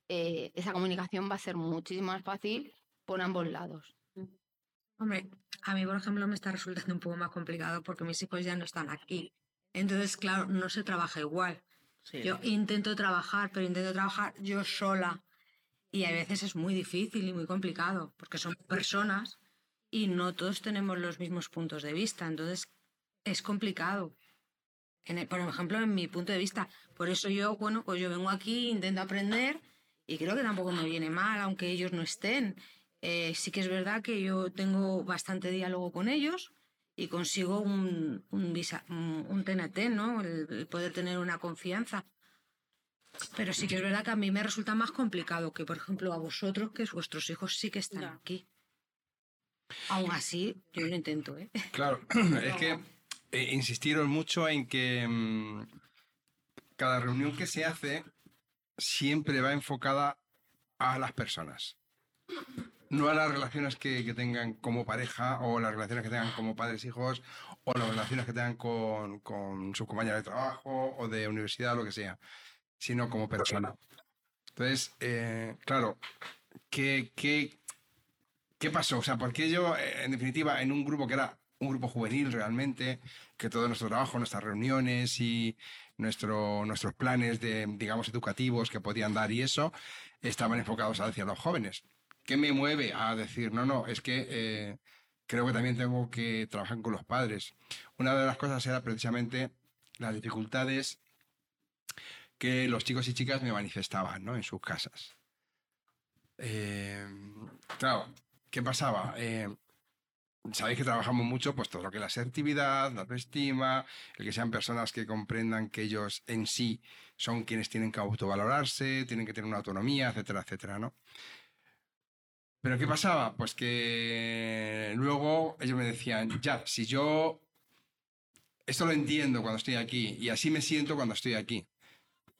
esa comunicación va a ser muchísimo más fácil por ambos lados. Hombre, a mí, por ejemplo, me está resultando un poco más complicado porque mis hijos ya no están aquí. Entonces, claro, no se trabaja igual. Sí. Yo intento trabajar, pero intento trabajar yo sola. Y a veces es muy difícil y muy complicado porque son personas y no todos tenemos los mismos puntos de vista. Entonces, es complicado. En el- por ejemplo, en mi punto de vista. Por eso yo, bueno, pues yo vengo aquí, intento aprender y creo que tampoco me viene mal, aunque ellos no estén. Eh, sí que es verdad que yo tengo bastante diálogo con ellos y consigo un, un, visa- un- un TNT, ¿no? El, el poder tener una confianza. Pero sí que es verdad que a mí me resulta más complicado que, por ejemplo, a vosotros, que vuestros hijos sí que están Ya. aquí. Aún así, yo lo intento, ¿eh? Claro, es que eh, insistiros mucho en que mm, cada reunión que se hace siempre va enfocada a las personas. No a las relaciones que, que tengan como pareja o las relaciones que tengan como padres hijos o las relaciones que tengan con, con sus compañeros de trabajo o de universidad lo que sea, sino como persona. Entonces, eh, claro, ¿qué, qué, ¿qué pasó? O sea, porque yo, eh, en definitiva, en un grupo que era un grupo juvenil realmente, que todo nuestro trabajo, nuestras reuniones y nuestro, nuestros planes de, digamos, educativos que podían dar y eso, estaban enfocados hacia los jóvenes. ¿Qué me mueve a decir, no, no, es que eh, creo que también tengo que trabajar con los padres? Una de las cosas era precisamente las dificultades que los chicos y chicas me manifestaban ¿no? en sus casas. Eh, claro, ¿qué pasaba? Eh, Sabéis que trabajamos mucho, pues todo lo que es la asertividad, la autoestima, el que sean personas que comprendan que ellos en sí son quienes tienen que autovalorarse, tienen que tener una autonomía, etcétera, etcétera, ¿no? Pero ¿qué pasaba? Pues que luego ellos me decían, ya, si yo esto lo entiendo cuando estoy aquí y así me siento cuando estoy aquí,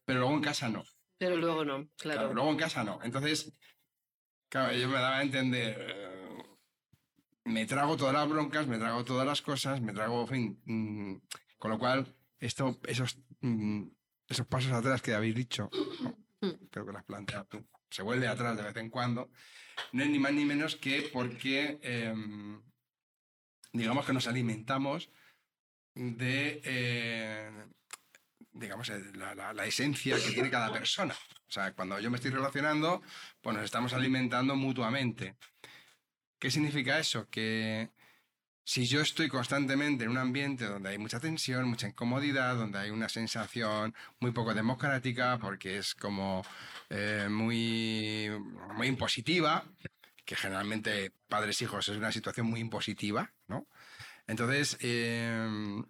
pero luego en casa no. Pero luego no, Claro, claro. luego en casa no. Entonces, claro, ellos me daban a entender, eh, me trago todas las broncas, me trago todas las cosas, me trago, en fin, mm, con lo cual, esto, esos, mm, esos pasos atrás que habéis dicho, ¿no? creo que las planteado tú, se vuelve atrás de vez en cuando, no es ni más ni menos que porque, em, digamos que nos alimentamos de, eh, digamos, eh, la, la- la esencia que tiene cada persona. O sea, cuando yo me estoy relacionando, pues nos estamos alimentando mutuamente. ¿Qué significa eso? Que si yo estoy constantemente en un ambiente donde hay mucha tensión, mucha incomodidad, donde hay una sensación muy poco democrática, porque es como eh, muy, muy impositiva, que generalmente padres-hijos es una situación muy impositiva, ¿no? Entonces, eh,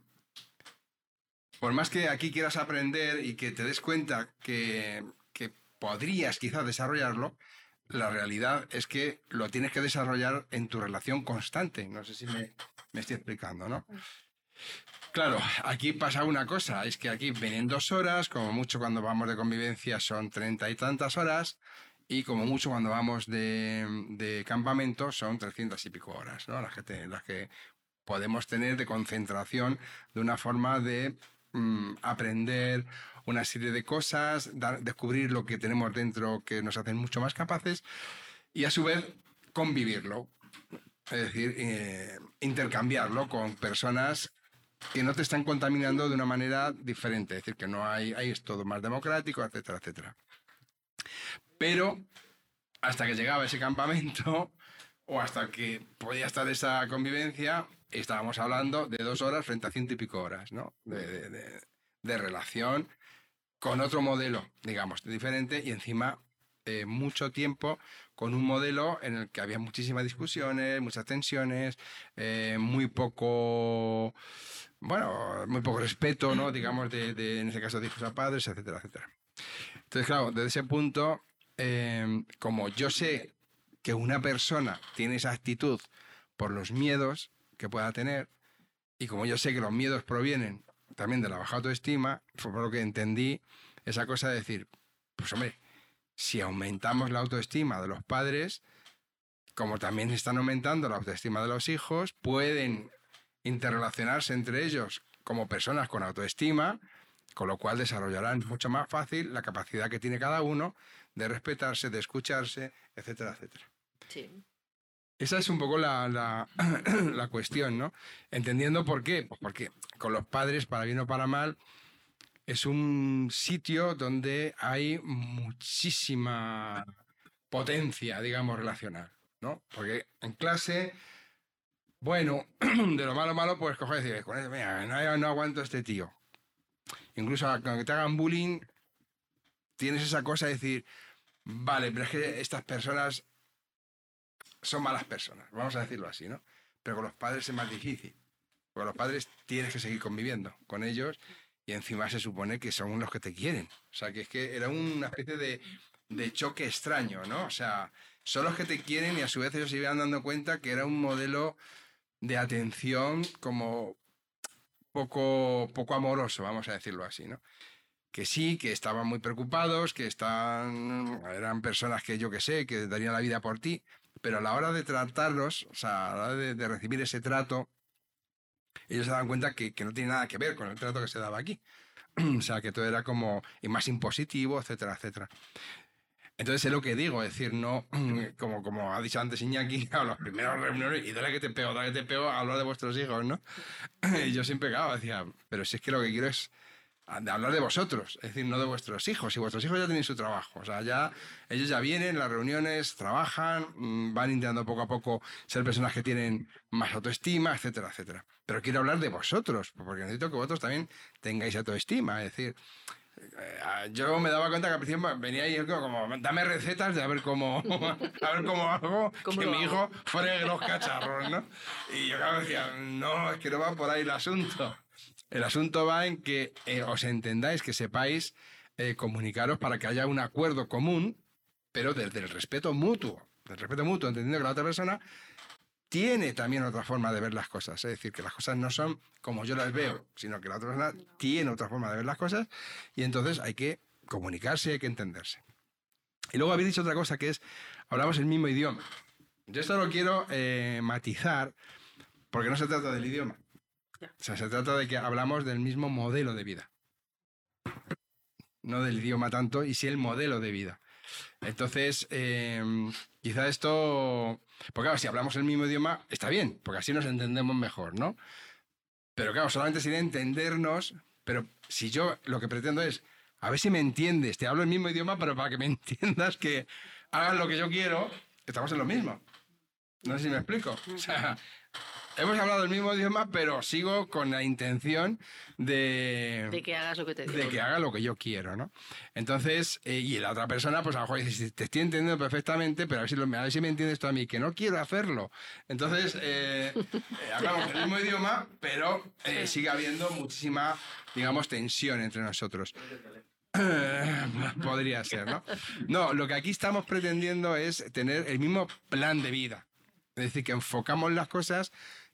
por más que aquí quieras aprender y que te des cuenta que, que podrías quizás desarrollarlo, la realidad es que lo tienes que desarrollar en tu relación constante. No sé si me, estoy explicando, ¿no? Claro, aquí pasa una cosa, es que aquí vienen dos horas, como mucho cuando vamos de convivencia son treinta y tantas horas, y como mucho cuando vamos de, de campamento son trescientas y pico horas, ¿no? Las que, las que podemos tener de concentración de una forma de mm, aprender una serie de cosas, descubrir lo que tenemos dentro que nos hacen mucho más capaces y a su vez convivirlo. Es decir, eh, intercambiarlo con personas que no te están contaminando de una manera diferente. Es decir, que no hay, ahí es todo más democrático, etcétera, etcétera. Pero hasta que llegaba ese campamento o hasta que podía estar esa convivencia, estábamos hablando de dos horas frente a ciento y pico horas, ¿no? De relación con otro modelo, digamos, diferente y encima eh, mucho tiempo con un modelo en el que había muchísimas discusiones, muchas tensiones, eh, muy poco, bueno, muy poco respeto, ¿no? Digamos, de, de, en este caso de hijos a padres, etcétera, etcétera. Entonces, claro, desde ese punto, eh, como yo sé que una persona tiene esa actitud por los miedos que pueda tener, y como yo sé que los miedos provienen también de la baja autoestima, fue por lo que entendí esa cosa de decir, pues hombre, si aumentamos la autoestima de los padres, como también están aumentando la autoestima de los hijos, pueden interrelacionarse entre ellos como personas con autoestima, con lo cual desarrollarán mucho más fácil la capacidad que tiene cada uno de respetarse, de escucharse, etcétera, etcétera. Sí. Esa es un poco la, la- cuestión, ¿no? Entendiendo por qué. Pues porque con los padres, para bien o para mal, es un sitio donde hay muchísima potencia, digamos, relacional, ¿no? Porque en clase, bueno, de lo malo malo, pues coges y dices, "Con este, mira, no, aguanto a este tío. Incluso cuando te hagan bullying, tienes esa cosa de decir, vale, pero es que estas personas son malas personas, vamos a decirlo así, ¿no? Pero con los padres es más difícil. Porque los padres tienes que seguir conviviendo con ellos y encima se supone que son los que te quieren. O sea, que es que era una especie de, de choque extraño, ¿no? O sea, son los que te quieren y a su vez ellos se iban dando cuenta que era un modelo de atención como poco, poco amoroso, vamos a decirlo así, ¿no? Que sí, que estaban muy preocupados, que están, eran personas que yo que sé, que darían la vida por ti, pero a la hora de tratarlos, o sea, a la hora de, recibir ese trato, ellos se daban cuenta que, que no tiene nada que ver con el trato que se daba aquí. o sea, que todo era como y más impositivo, etcétera, etcétera. Entonces es lo que digo, es decir, no, como, como ha dicho antes Iñaki, a los primeros reuniones, y dale que te pego, dale que te pego, hablar de vuestros hijos, ¿no? Yo siempre, claro, decía, pero si es que lo que quiero es de hablar de vosotros, es decir, no de vuestros hijos. Y vuestros hijos ya tienen su trabajo, o sea, ya ellos ya vienen, las reuniones, trabajan, mm, van intentando poco a poco ser personas que tienen más autoestima, etcétera, etcétera. Pero quiero hablar de vosotros, porque necesito que vosotros también tengáis autoestima, es decir, eh, yo me daba cuenta que al principio venía ahí como, dame recetas de a ver cómo, a ver cómo hago ¿Cómo que mi hago? hijo fregue los cacharros, ¿no? Y yo claro decía, no, es que no va por ahí el asunto. El asunto va en que eh, os entendáis, que sepáis eh, comunicaros para que haya un acuerdo común, pero desde el respeto mutuo. Del respeto mutuo, entendiendo que la otra persona tiene también otra forma de ver las cosas. Es decir, que las cosas no son como yo las veo, sino que la otra persona tiene otra forma de ver las cosas y entonces hay que comunicarse y hay que entenderse. Y luego habéis dicho otra cosa que es, hablamos el mismo idioma. Yo esto lo quiero eh, matizar porque no se trata del idioma. O sea, se trata de que hablamos del mismo modelo de vida. No del idioma tanto, y sí el modelo de vida. Entonces, eh, quizá esto... Porque claro, si hablamos el mismo idioma, está bien, porque así nos entendemos mejor, ¿no? Pero claro, solamente sería entendernos, pero si yo lo que pretendo es, a ver si me entiendes, te hablo el mismo idioma, pero para que me entiendas que hagas lo que yo quiero, estamos en lo mismo. No sé si me explico. O sea, hemos hablado el mismo idioma, pero sigo con la intención de, De que hagas lo que te digo. de que haga lo que yo quiero, ¿no? Entonces, eh, y la otra persona, pues a lo mejor dice, "Sí, te estoy entendiendo perfectamente, pero a ver si, lo- a ver si me entiendes tú a mí, que no quiero hacerlo. Entonces, eh, eh, hablamos el mismo idioma, pero eh, sigue habiendo muchísima, digamos, tensión entre nosotros. Podría ser, ¿no? No, lo que aquí estamos pretendiendo es tener el mismo plan de vida. Es decir, que enfocamos las cosas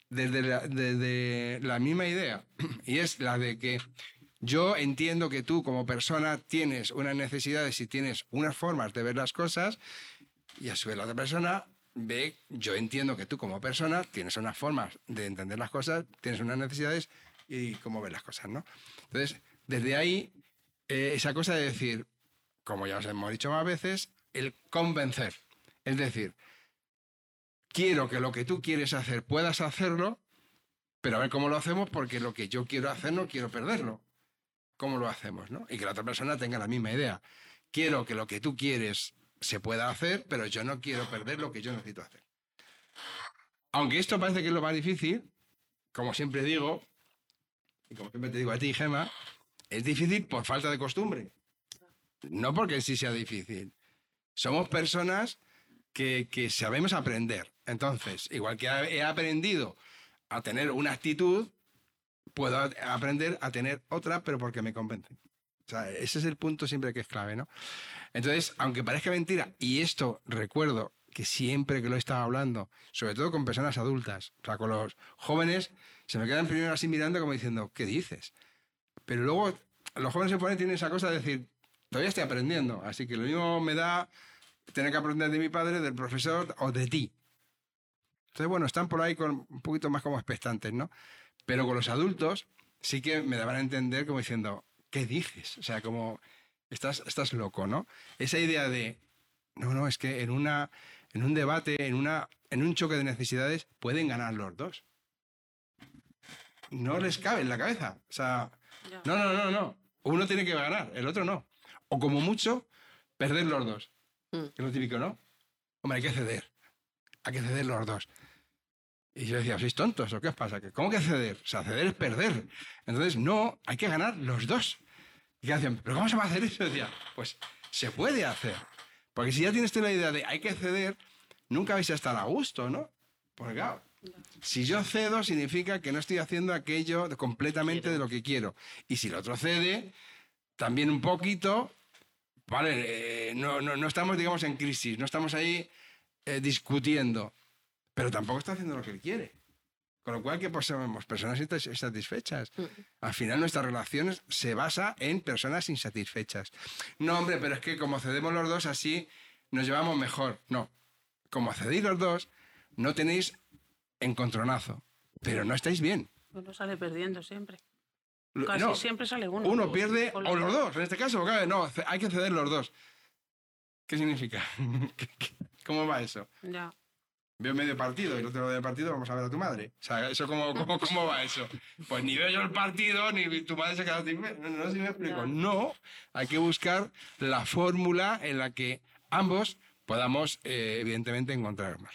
desde la, misma idea. Y es la de que yo entiendo que tú como persona tienes unas necesidades y tienes unas formas de ver las cosas y a su vez la otra persona ve, yo entiendo que tú como persona tienes unas formas de entender las cosas, tienes unas necesidades y cómo ves las cosas, ¿no? Entonces, desde ahí, eh, esa cosa de decir, como ya os hemos dicho más veces, el convencer. Es decir, quiero que lo que tú quieres hacer puedas hacerlo, pero a ver cómo lo hacemos porque lo que yo quiero hacer no quiero perderlo. ¿Cómo lo hacemos? ¿no? Y que la otra persona tenga la misma idea. Quiero que lo que tú quieres se pueda hacer, pero yo no quiero perder lo que yo necesito hacer. Aunque esto parece que es lo más difícil, como siempre digo, y como siempre te digo a ti, Gema, es difícil por falta de costumbre. No porque en sí sea difícil. Somos personas que, que sabemos aprender. Entonces, igual que he aprendido a tener una actitud, puedo aprender a tener otra, pero porque me convence. O sea, ese es el punto siempre que es clave, ¿no? Entonces, aunque parezca mentira, y esto recuerdo que siempre que lo he estado hablando, sobre todo con personas adultas, o sea, con los jóvenes, se me quedan primero así mirando como diciendo, ¿qué dices? Pero luego los jóvenes se ponen, tienen esa cosa de decir, todavía estoy aprendiendo, así que lo mismo me da tener que aprender de mi padre, del profesor o de ti. Entonces, bueno, están por ahí con un poquito más como expectantes, ¿no? Pero con los adultos sí que me daban a entender como diciendo, ¿qué dices? O sea, como, estás, estás loco, ¿no? Esa idea de, no, no, es que en, una, en un debate, en, una, en un choque de necesidades, pueden ganar los dos. No les cabe en la cabeza. O sea, no, no, no, no. Uno tiene que ganar, el otro no. O como mucho, perder los dos. Mm. Que es lo típico, ¿no? Hombre, hay que ceder. Hay que ceder los dos. Y yo decía, ¿sois tontos o qué os pasa? ¿Que ¿Cómo que ceder? O sea, ceder es perder. Entonces, no, hay que ganar los dos. Y que hacían, ¿pero cómo se va a hacer eso? Decía, pues se puede hacer. Porque si ya tienes la idea de hay que ceder, nunca vais a estar a gusto, ¿no? Porque claro, si yo cedo significa que no estoy haciendo aquello completamente de lo que quiero. Y si el otro cede, también un poquito, vale, eh, no, no, no estamos, digamos, en crisis, no estamos ahí eh, discutiendo, pero tampoco está haciendo lo que él quiere. Con lo cual, que pues, somos personas insat- insatisfechas. Al final, nuestras relaciones se basa en personas insatisfechas. No, hombre, pero es que como cedemos los dos así, nos llevamos mejor. No. Como cedéis los dos, no tenéis encontronazo, pero no estáis bien. Uno sale perdiendo siempre. Casi no, siempre sale uno. uno pierde, Con o los dos, en este caso, no, hay que ceder los dos. ¿Qué significa? ¿Qué- qué- ¿Cómo va eso? Ya. Veo medio partido y el otro medio partido vamos a ver a tu madre. O sea, ¿eso cómo, cómo, cómo va eso? Pues ni veo yo el partido, ni tu madre se queda sin ver. No, no sé si me explico. Ya. No, hay que buscar la fórmula en la que ambos podamos, eh, evidentemente, encontrarnos.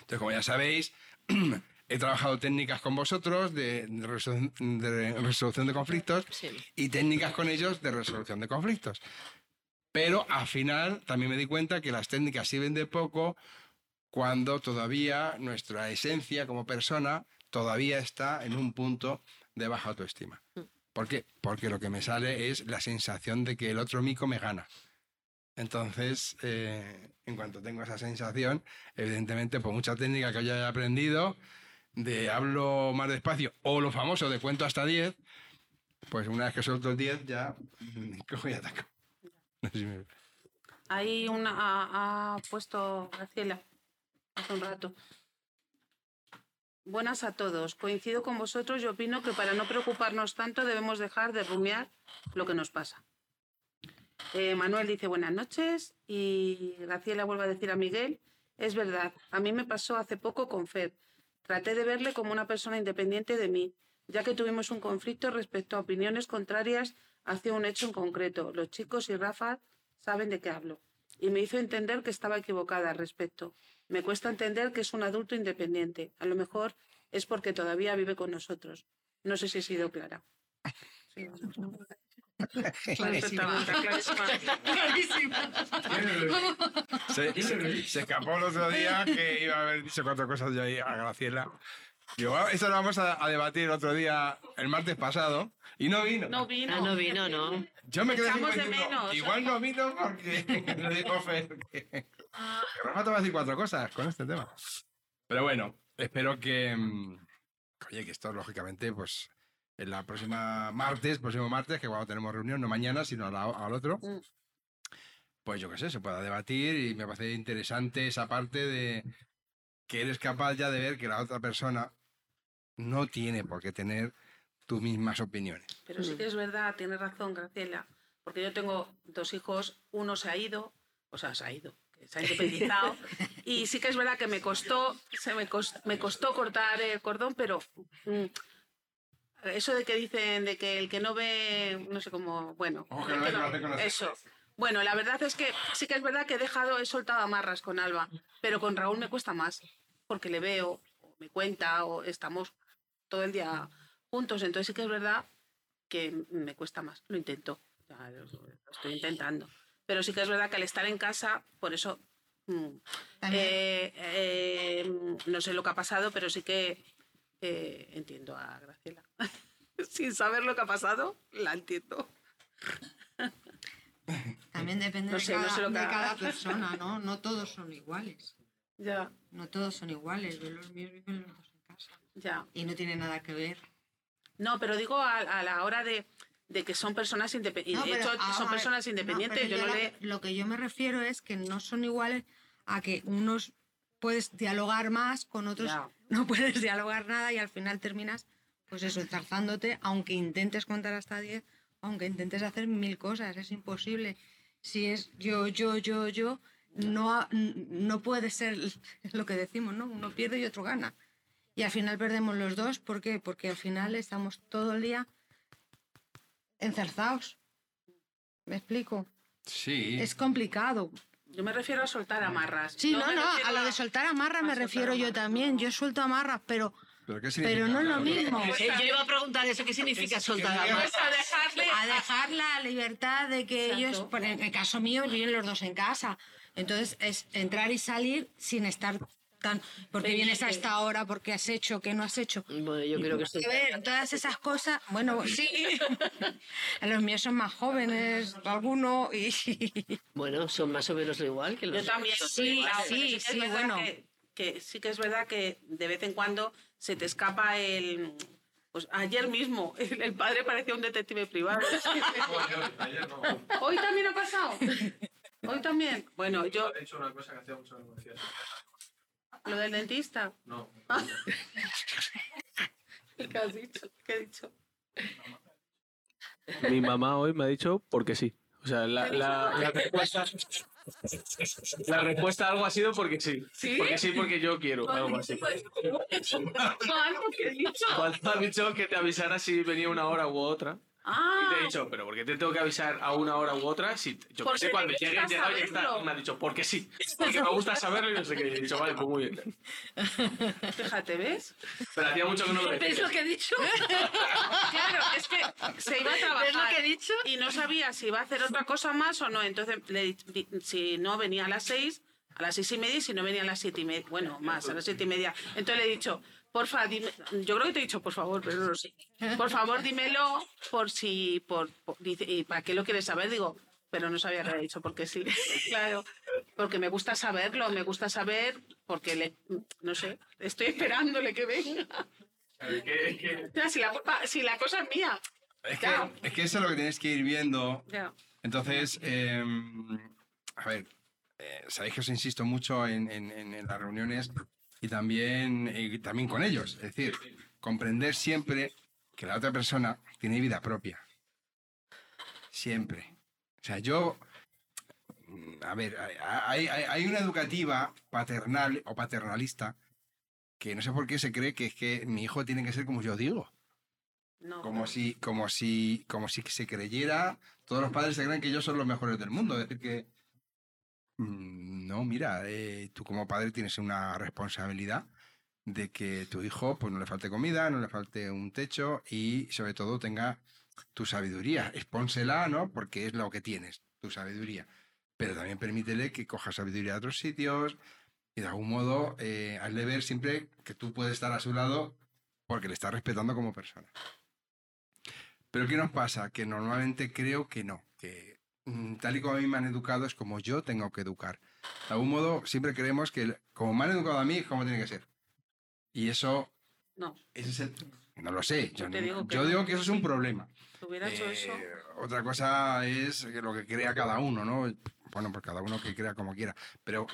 Entonces, como ya sabéis, he trabajado técnicas con vosotros de, de resolu- de resolución de conflictos Sí. y técnicas con ellos de resolución de conflictos. Pero al final también me di cuenta que las técnicas sirven de poco cuando todavía nuestra esencia como persona todavía está en un punto de baja autoestima. ¿Por qué? Porque lo que me sale es la sensación de que el otro mico me gana. Entonces, eh, en cuanto tengo esa sensación, evidentemente, por mucha técnica que haya aprendido, de hablo más despacio, o lo famoso de cuento hasta 10, pues una vez que suelto el 10 ya mm, cojo y ataco. Ahí una, ha, puesto Graciela hace un rato. Buenas a todos. Coincido con vosotros y opino que para no preocuparnos tanto debemos dejar de rumiar lo que nos pasa. Eh, Manuel dice buenas noches y Graciela vuelve a decir a Miguel, es verdad, a mí me pasó hace poco con Fer. Traté de verle como una persona independiente de mí, ya que tuvimos un conflicto respecto a opiniones contrarias hacia un hecho en concreto. Los chicos y Rafa saben de qué hablo. Y me hizo entender que estaba equivocada al respecto. Me cuesta entender que es un adulto independiente. A lo mejor es porque todavía vive con nosotros. No sé si he sido clara. Sí, perfectamente, clarísima. Se, se- se escapó el otro día que iba a haber dicho cuatro cosas yo ahí a Graciela. Digo, "Ah, eso lo vamos a, a debatir otro día, el martes pasado, y no vino. No vino. Ah, no vino, ¿no? Yo me quedé Echamos de menos. Igual no vino porque le dijo Fer que, que Rafa te va a decir cuatro cosas con este tema. Pero bueno, espero que. mm, Oye, que esto, lógicamente, pues. En la próxima martes, próximo martes, que cuando tenemos reunión, no mañana, sino al, al otro, Mm. pues yo qué sé, se pueda debatir y me parece interesante esa parte de que eres capaz ya de ver que la otra persona no tiene por qué tener tus mismas opiniones. Pero sí que es verdad, tienes razón, Graciela, porque yo tengo dos hijos, uno se ha ido, o sea, se ha ido, se ha independizado, y sí que es verdad que me costó, se me costó, me costó cortar el cordón, pero mm, eso de que dicen de que el que no ve, no sé cómo, bueno, que no ve, no- no eso. Bueno, la verdad es que sí que es verdad que he dejado, he soltado amarras con Alba, pero con Raúl me cuesta más, porque le veo, o me cuenta, o estamos todo el día juntos, entonces sí que es verdad que me cuesta más. Lo intento, ya, lo, lo estoy intentando. Pero sí que es verdad que al estar en casa, por eso mm, eh, eh, no sé lo que ha pasado, pero sí que eh, entiendo a Graciela. Sin saber lo que ha pasado, la entiendo. También depende No de, no cada, sé lo que de cada persona, ¿no? No todos son iguales. Ya, No todos son iguales. Yo los míos viven los dos en casa. ya. Y no tiene nada que ver. No, pero digo a, a la hora de, de que son personas independientes. No, de hecho, son personas independientes. yo no lo, le. lo que yo me refiero es que no son iguales a que unos puedes dialogar más, con otros Ya. no puedes dialogar nada y al final terminas, pues eso, zarzándote, aunque intentes contar hasta 10, aunque intentes hacer mil cosas, es imposible. Si es yo, yo, yo, yo, no, no puede ser lo que decimos, ¿no? Uno pierde y otro gana. Y al final perdemos los dos, ¿por qué? Porque al final estamos todo el día enzarzados. ¿Me explico? Sí. Es complicado. Yo me refiero a soltar amarras. Sí, no, no, a lo de soltar amarras a me refiero yo amarras, también. no. Yo suelto amarras, pero ¿Pero qué Pero no es lo mismo. Eh, Yo iba a preguntar eso, ¿qué significa soltar a Pues a dejarle A dejar la libertad de que Exacto. ellos, por en el caso mío, viven los dos en casa. Entonces es entrar y salir sin estar tan. Porque vienes a esta hora, porque has hecho, que no has hecho. Bueno, yo creo que estoy... A ver, todas esas cosas, bueno, sí. Los míos son más jóvenes, algunos, y Bueno, son más o menos lo igual que los... Yo también. Sí, igual, pero sí, que sí, bueno. Que, que sí que es verdad que de vez en cuando se te escapa el. Pues ayer mismo el, padre parecía un detective privado. Ayer no. Hoy también ha pasado. Hoy también. Bueno, yo He hecho una cosa que hacía mucho que. Lo del dentista. No. ¿Qué has dicho? ¿Qué he dicho? Mi mamá hoy me ha dicho porque sí. O sea, la, la, la respuesta. La respuesta a algo ha sido porque sí. ¿Sí? Porque sí, porque yo quiero. Algo así. He dicho. Ha dicho que te avisara si venía una hora u otra. Y Ah, te he dicho, pero ¿por qué te tengo que avisar a una hora u otra? Si yo Porque sé, cuando llegue, llega y ya está. Me ha dicho, porque sí. Porque me gusta saberlo y no sé qué. Y he dicho, vale, pues muy bien. fíjate, ¿ves? Pero hacía mucho que no lo ¿Ves decía. lo que he dicho? Claro, es que se iba a trabajar. ¿Ves lo que he dicho? y no sabía si iba a hacer otra cosa más o no. Entonces, le di- si no venía a las seis, a las seis y media, y si no venía a las siete y media, bueno, más, a las siete y media. Entonces le he dicho, porfa, dime, yo creo que te he dicho, por favor, pero no lo sé. Por favor, dímelo por si, por, por- dice, ¿y para qué lo quieres saber? Digo, pero no sabía que había dicho, porque sí, claro, porque me gusta saberlo, me gusta saber, porque le, no sé, estoy esperándole que venga. Es que- es que- Ya, si, la, culpa- si la cosa es mía. Es que, es que eso es lo que tienes que ir viendo. Ya. Entonces, eh, a ver, eh, sabéis que os insisto mucho en- en las reuniones y también, y también con ellos. Es decir, comprender siempre que la otra persona tiene vida propia. Siempre. O sea, yo... mm, A ver, hay, hay- hay una educativa paternal o paternalista que no sé por qué se cree que es que mi hijo tiene que ser como yo digo. No. Como si, como si, como si se creyera, todos los padres se creen que ellos son los mejores del mundo. Es decir, que no, mira, eh, tú como padre tienes una responsabilidad de que tu hijo pues no le falte comida, no le falte un techo y sobre todo tenga tu sabiduría. Expónsela, ¿no? Porque es lo que tienes, tu sabiduría. Pero también permítele que coja sabiduría de otros sitios y de algún modo eh, hazle ver siempre que tú puedes estar a su lado porque le estás respetando como persona. Pero ¿qué nos pasa? Que normalmente creo que no, mm, tal y como a mí me han educado es como yo tengo que educar. De algún modo siempre creemos que como me han educado a mí es como tiene que ser. Y eso, No, ese es el... No lo sé, yo, Yo no- digo que yo no. digo que eso es un problema. hubiera hecho Eh, eso. Otra cosa es lo que crea cada uno, ¿no? Bueno, pues cada uno que crea como quiera. Pero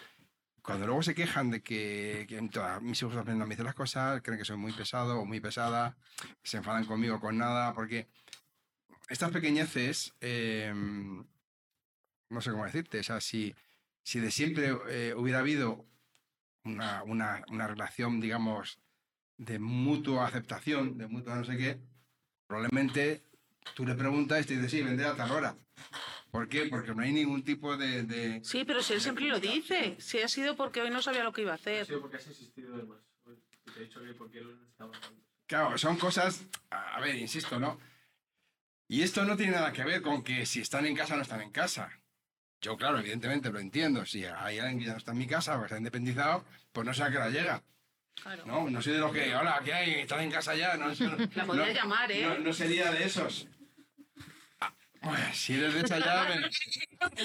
cuando luego se quejan de que, que todas- mis hijos no me dicen las cosas, creen que soy muy pesado o muy pesada, se enfadan conmigo con nada, porque estas pequeñeces, eh, no sé cómo decirte, o sea, si, si de siempre eh, hubiera habido una, una, una relación, digamos, de mutua aceptación, de mutua no sé qué, probablemente tú le preguntas y te dice, sí, vendré a tal hora. ¿Por qué? Porque no hay ningún tipo de... de- Sí, pero si él siempre lo dice. Si ha sido porque hoy no sabía lo que iba a Ha hacer. sido porque has insistido de más. Y te he dicho que porque él estaba. Claro, son cosas, a a ver, insisto, ¿no? Y esto no tiene nada que ver con que si están en casa o no están en casa. Yo, claro, evidentemente lo entiendo. Si hay alguien que ya no está en mi casa o está independizado, pues no sé a qué hora llega. Claro. No, no soy de los que, hola, ¿qué hay? ¿Están en casa ya? No, La podría no- llamar, ¿eh? No, no sería de esos. Ah, bueno, si eres de esa ya... me-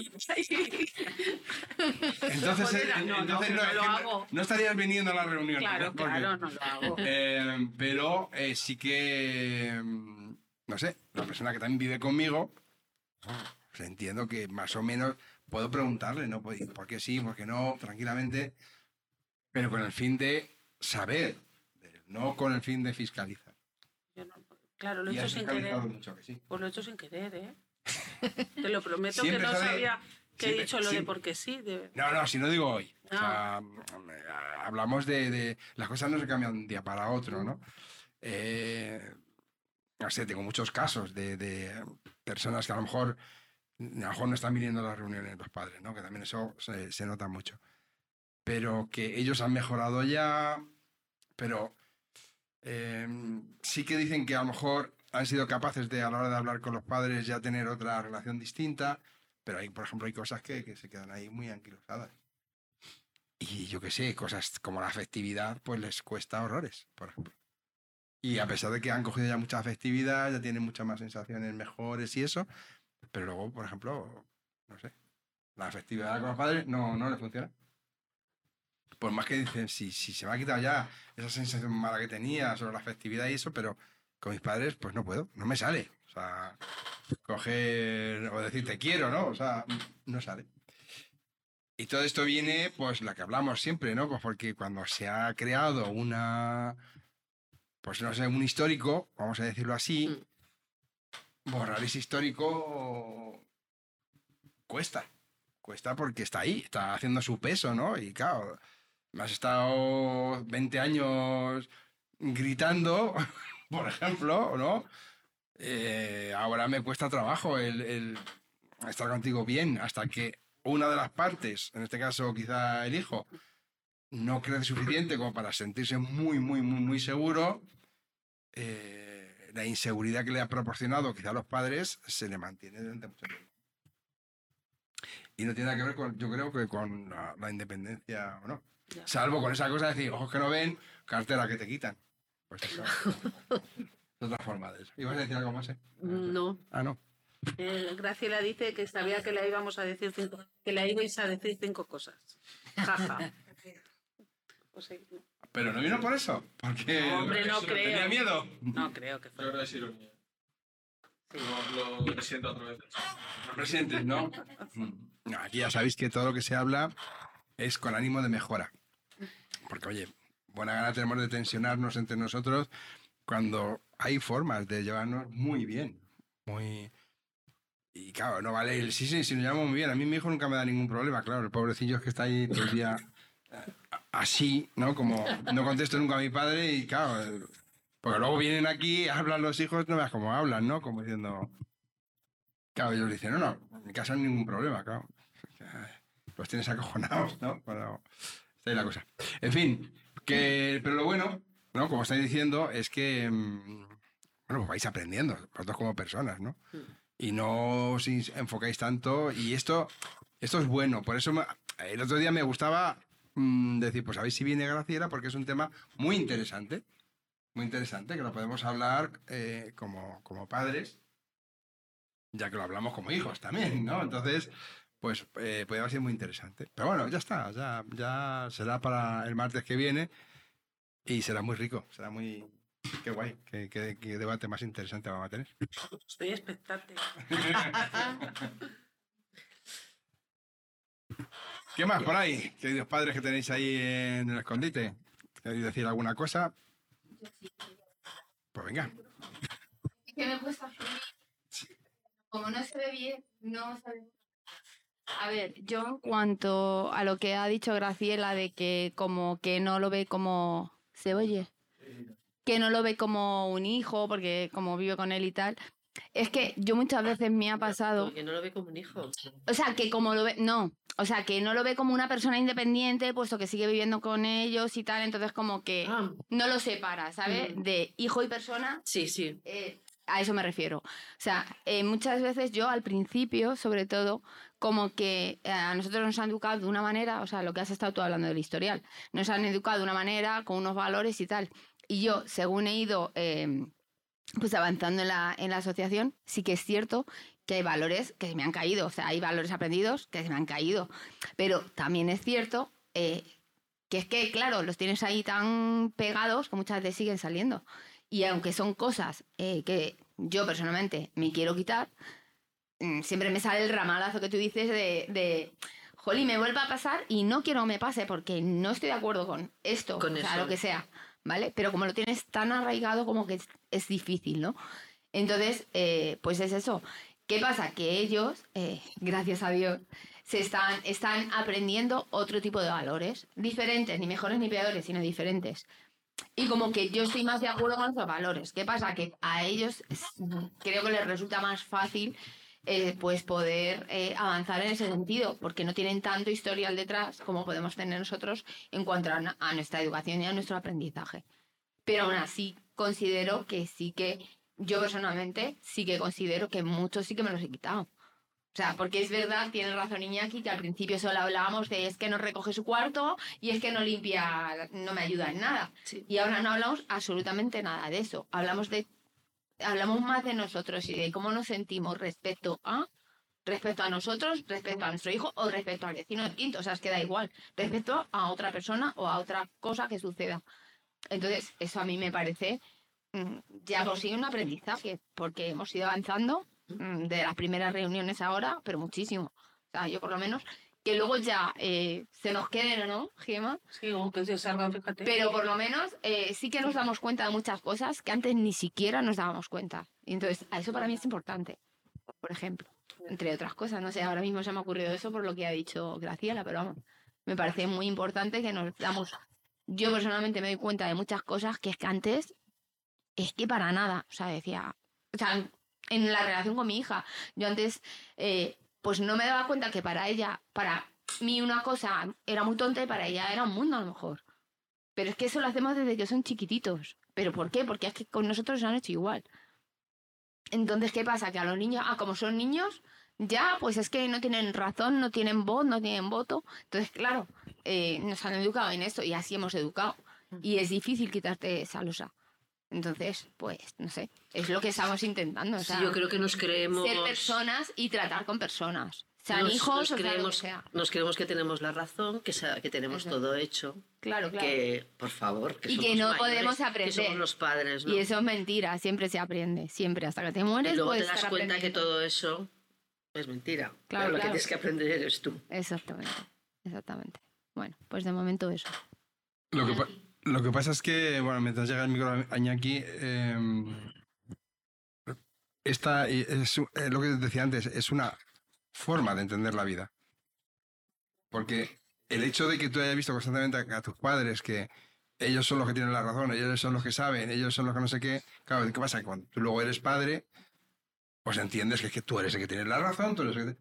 Entonces, eh, no, no, entonces no lo que hago. no estarías viniendo a las reuniones. Claro, ¿no? Porque- claro, no lo hago. eh, pero eh, sí que, mm, no sé, la persona que también vive conmigo, pues entiendo que más o menos puedo preguntarle, ¿no? Pues, ¿Por qué sí, por qué no? Tranquilamente, pero con el fin de saber, no con el fin de fiscalizar. Yo no- Claro, lo he hecho sin querer. mucho, que sí. Pues lo he hecho sin querer, ¿eh? Te lo prometo Siempre que no sabe- sabía que he siempre- dicho lo de siempre- porque sí. de- No, no, si no digo hoy. O Ah. sea, mm, eh, hablamos de, de- Las cosas no se cambian de un día para otro, ¿no? Eh, no sé, tengo muchos casos de, de personas que a lo mejor a lo mejor no están viniendo a las reuniones los padres, ¿no? Que también eso se, se nota mucho. Pero que ellos han mejorado ya, pero eh, sí que dicen que a lo mejor han sido capaces de a la hora de hablar con los padres ya tener otra relación distinta, pero hay, por ejemplo, hay cosas que, que se quedan ahí muy anquilosadas. Y yo qué sé, cosas como la afectividad, pues les cuesta horrores, por ejemplo. Y a pesar de que han cogido ya mucha afectividad, ya tienen muchas más sensaciones mejores y eso, pero luego, por ejemplo, no sé, la afectividad con los padres no, no le funciona. Por más que dicen, si, si se me ha quitado ya esa sensación mala que tenía sobre la afectividad y eso, pero con mis padres, pues no puedo, no me sale. O sea, coger o decir te quiero, ¿no? O sea, no sale. Y todo esto viene, pues, la que hablamos siempre, ¿no? Pues porque cuando se ha creado una, pues no sé, un histórico, vamos a decirlo así, borrar ese histórico cuesta. Cuesta porque está ahí, está haciendo su peso, ¿no? Y claro, me has estado 20 años gritando, por ejemplo, ¿no? Eh, ahora me cuesta trabajo el, el estar contigo bien hasta que una de las partes, en este caso quizá el hijo, no crece suficiente como para sentirse muy, muy, muy, muy seguro, eh, la inseguridad que le ha proporcionado quizá a los padres se le mantiene durante mucho tiempo. Y no tiene nada que ver con, yo creo que con la, la independencia o no. Ya. Salvo con esa cosa de decir, ojos que no ven, cartera que te quitan. Pues eso. es otra forma de eso. ¿Ibas a decir algo más, eh? No. Ah, no. Eh, Graciela dice que sabía que le íbamos a decir cinco, que le ibais a decir cinco cosas. Jaja. Pues sí. Pero no vino por eso. Porque No, hombre, no tenía creo. miedo. No creo que Yo fuera. creo que es ironía. Lo, lo presiento a través de eso. Lo presientes, ¿no? No, Aquí ya sabéis que todo lo que se habla es con ánimo de mejora. Porque, oye, buena gana tenemos de tensionarnos entre nosotros cuando hay formas de llevarnos muy bien. Muy. Y claro, no vale el sí, sí, si nos llevamos muy bien. A mí mi hijo nunca me da ningún problema, claro. El pobrecillo es que está ahí todo el día así, ¿no? Como no contesto nunca a mi padre y claro. Porque luego vienen aquí, hablan los hijos, no veas cómo hablan, ¿no? Como diciendo. Claro, ellos dicen, no, no, en mi casa no hay ningún problema, claro. Los tienes acojonados, ¿no? Pero está ahí la cosa. En fin, que, pero lo bueno, ¿no? Como estáis diciendo, es que, mm, bueno, pues vais aprendiendo, vosotros como personas, ¿no? Y no os enfocáis tanto, y esto, esto es bueno, por eso me- el otro día me gustaba mm, decir, pues a ver si viene Graciela, porque es un tema muy interesante, muy interesante, que lo podemos hablar eh, como, como padres, ya que lo hablamos como hijos también, ¿no? Entonces, pues eh, puede ser muy interesante. Pero bueno, ya está, ya, ya será para el martes que viene y será muy rico, será muy... Qué guay, qué, qué- qué debate más interesante vamos a tener. Estoy expectante. ¿Qué más por ahí, queridos padres que tenéis ahí en el escondite? ¿Queréis decir alguna cosa? Pues venga. Es que me cuesta asumir. Como no se ve bien, no sabe. A ver, yo en cuanto a lo que ha dicho Graciela de que como que no lo ve como se oye, que no lo ve como un hijo porque como vive con él y tal, es que yo muchas veces me ha pasado Porque no lo ve como un hijo. o sea, que como lo ve, no, o sea, que no lo ve como una persona independiente, puesto que sigue viviendo con ellos y tal, entonces como que Ah, no lo separa, ¿sabes? Mm. De hijo y persona, sí, sí. eh, a eso me refiero. O sea, eh, muchas veces yo al principio, sobre todo, como que eh, a nosotros nos han educado de una manera, o sea, lo que has estado tú hablando del historial, nos han educado de una manera, con unos valores y tal. Y yo, según he ido eh, pues avanzando en la, en la asociación, sí que es cierto que hay valores que se me han caído, o sea, hay valores aprendidos que se me han caído. Pero también es cierto eh, que es que, claro, los tienes ahí tan pegados que muchas veces siguen saliendo. Y aunque son cosas eh, que yo personalmente me quiero quitar, mm, siempre me sale el ramalazo que tú dices de, de jolí, me vuelva a pasar y no quiero que me pase porque no estoy de acuerdo con esto, Con o sea, eso. lo que sea, ¿vale? Pero como lo tienes tan arraigado como que es, difícil, ¿no? Entonces, eh, pues es eso. ¿Qué pasa? Que ellos, eh, gracias a Dios, se están, están aprendiendo otro tipo de valores, diferentes, ni mejores ni peores, sino diferentes. Y como que yo estoy más de acuerdo con esos valores. ¿Qué pasa? Que a ellos creo que les resulta más fácil eh, pues poder eh, avanzar en ese sentido, porque no tienen tanto historial detrás como podemos tener nosotros en cuanto a, a nuestra educación y a nuestro aprendizaje. pero aún así considero que sí que, yo personalmente, sí que considero que muchos sí que me los he quitado. O sea, porque es verdad, tiene razón Iñaki, que al principio solo hablábamos de es que no recoge su cuarto y es que no limpia, no me ayuda en nada. Y ahora no hablamos absolutamente nada de eso. Hablamos de hablamos más de nosotros y de cómo nos sentimos respecto a respecto a nosotros, respecto a nuestro hijo o respecto al vecino del quinto, o sea, es que da igual, respecto a otra persona o a otra cosa que suceda. Entonces, eso a mí me parece mm, ya sí un aprendizaje, porque hemos ido avanzando mm, de las primeras reuniones ahora, pero muchísimo. O sea, yo por lo menos, que luego ya eh, se nos queden, ¿no, Gema? Sí, aunque se salga, fíjate. Pero por lo menos eh, sí que nos damos cuenta de muchas cosas que antes ni siquiera nos dábamos cuenta. Y entonces, a eso para mí es importante, por ejemplo, entre otras cosas. No sé, ahora mismo se me ha ocurrido eso por lo que ha dicho Graciela, pero vamos, me parece muy importante que nos damos... Yo personalmente me doy cuenta de muchas cosas que es que antes es que para nada, o sea, decía, o sea, en la relación con mi hija, yo antes eh, pues no me daba cuenta que para ella, para mí una cosa era muy tonta y para ella era un mundo a lo mejor. Pero es que eso lo hacemos desde que son chiquititos. ¿Pero por qué? Porque es que con nosotros se han hecho igual. Entonces, ¿qué pasa? Que a los niños, ah, como son niños, ya, pues es que no tienen razón, no tienen voz, no tienen voto. Entonces, claro, eh, nos han educado en esto y así hemos educado. Y es difícil quitarte esa losa. Entonces, pues, no sé, es lo que estamos intentando. o Sí, sea, yo creo que nos creemos... Ser personas y tratar con personas. Sean nos- hijos nos o sea lo que creemos, sea. nos creemos que tenemos la razón, que, sa- que tenemos todo hecho. Claro, claro. Que, por favor, que y que no mayores, podemos Que aprender. somos los padres, ¿no? Y eso es mentira, siempre se aprende, siempre. Hasta que te mueres Y luego puedes te das estar cuenta que todo eso es mentira. Claro, Pero lo que tienes que aprender eres tú. Exactamente, exactamente. Bueno, pues de momento eso. Lo que, pa- lo que pasa es que, bueno, mientras llega el micro a Iñaki, eh, esta es u- eh, lo que decía antes, es una forma de entender la vida. Porque el hecho de que tú hayas visto constantemente a, a tus padres que ellos son los que tienen la razón, ellos son los que saben, ellos son los que no sé qué, claro, ¿qué pasa? Cuando tú luego eres padre, pues entiendes que es que tú eres el que tiene la razón, tú eres el que...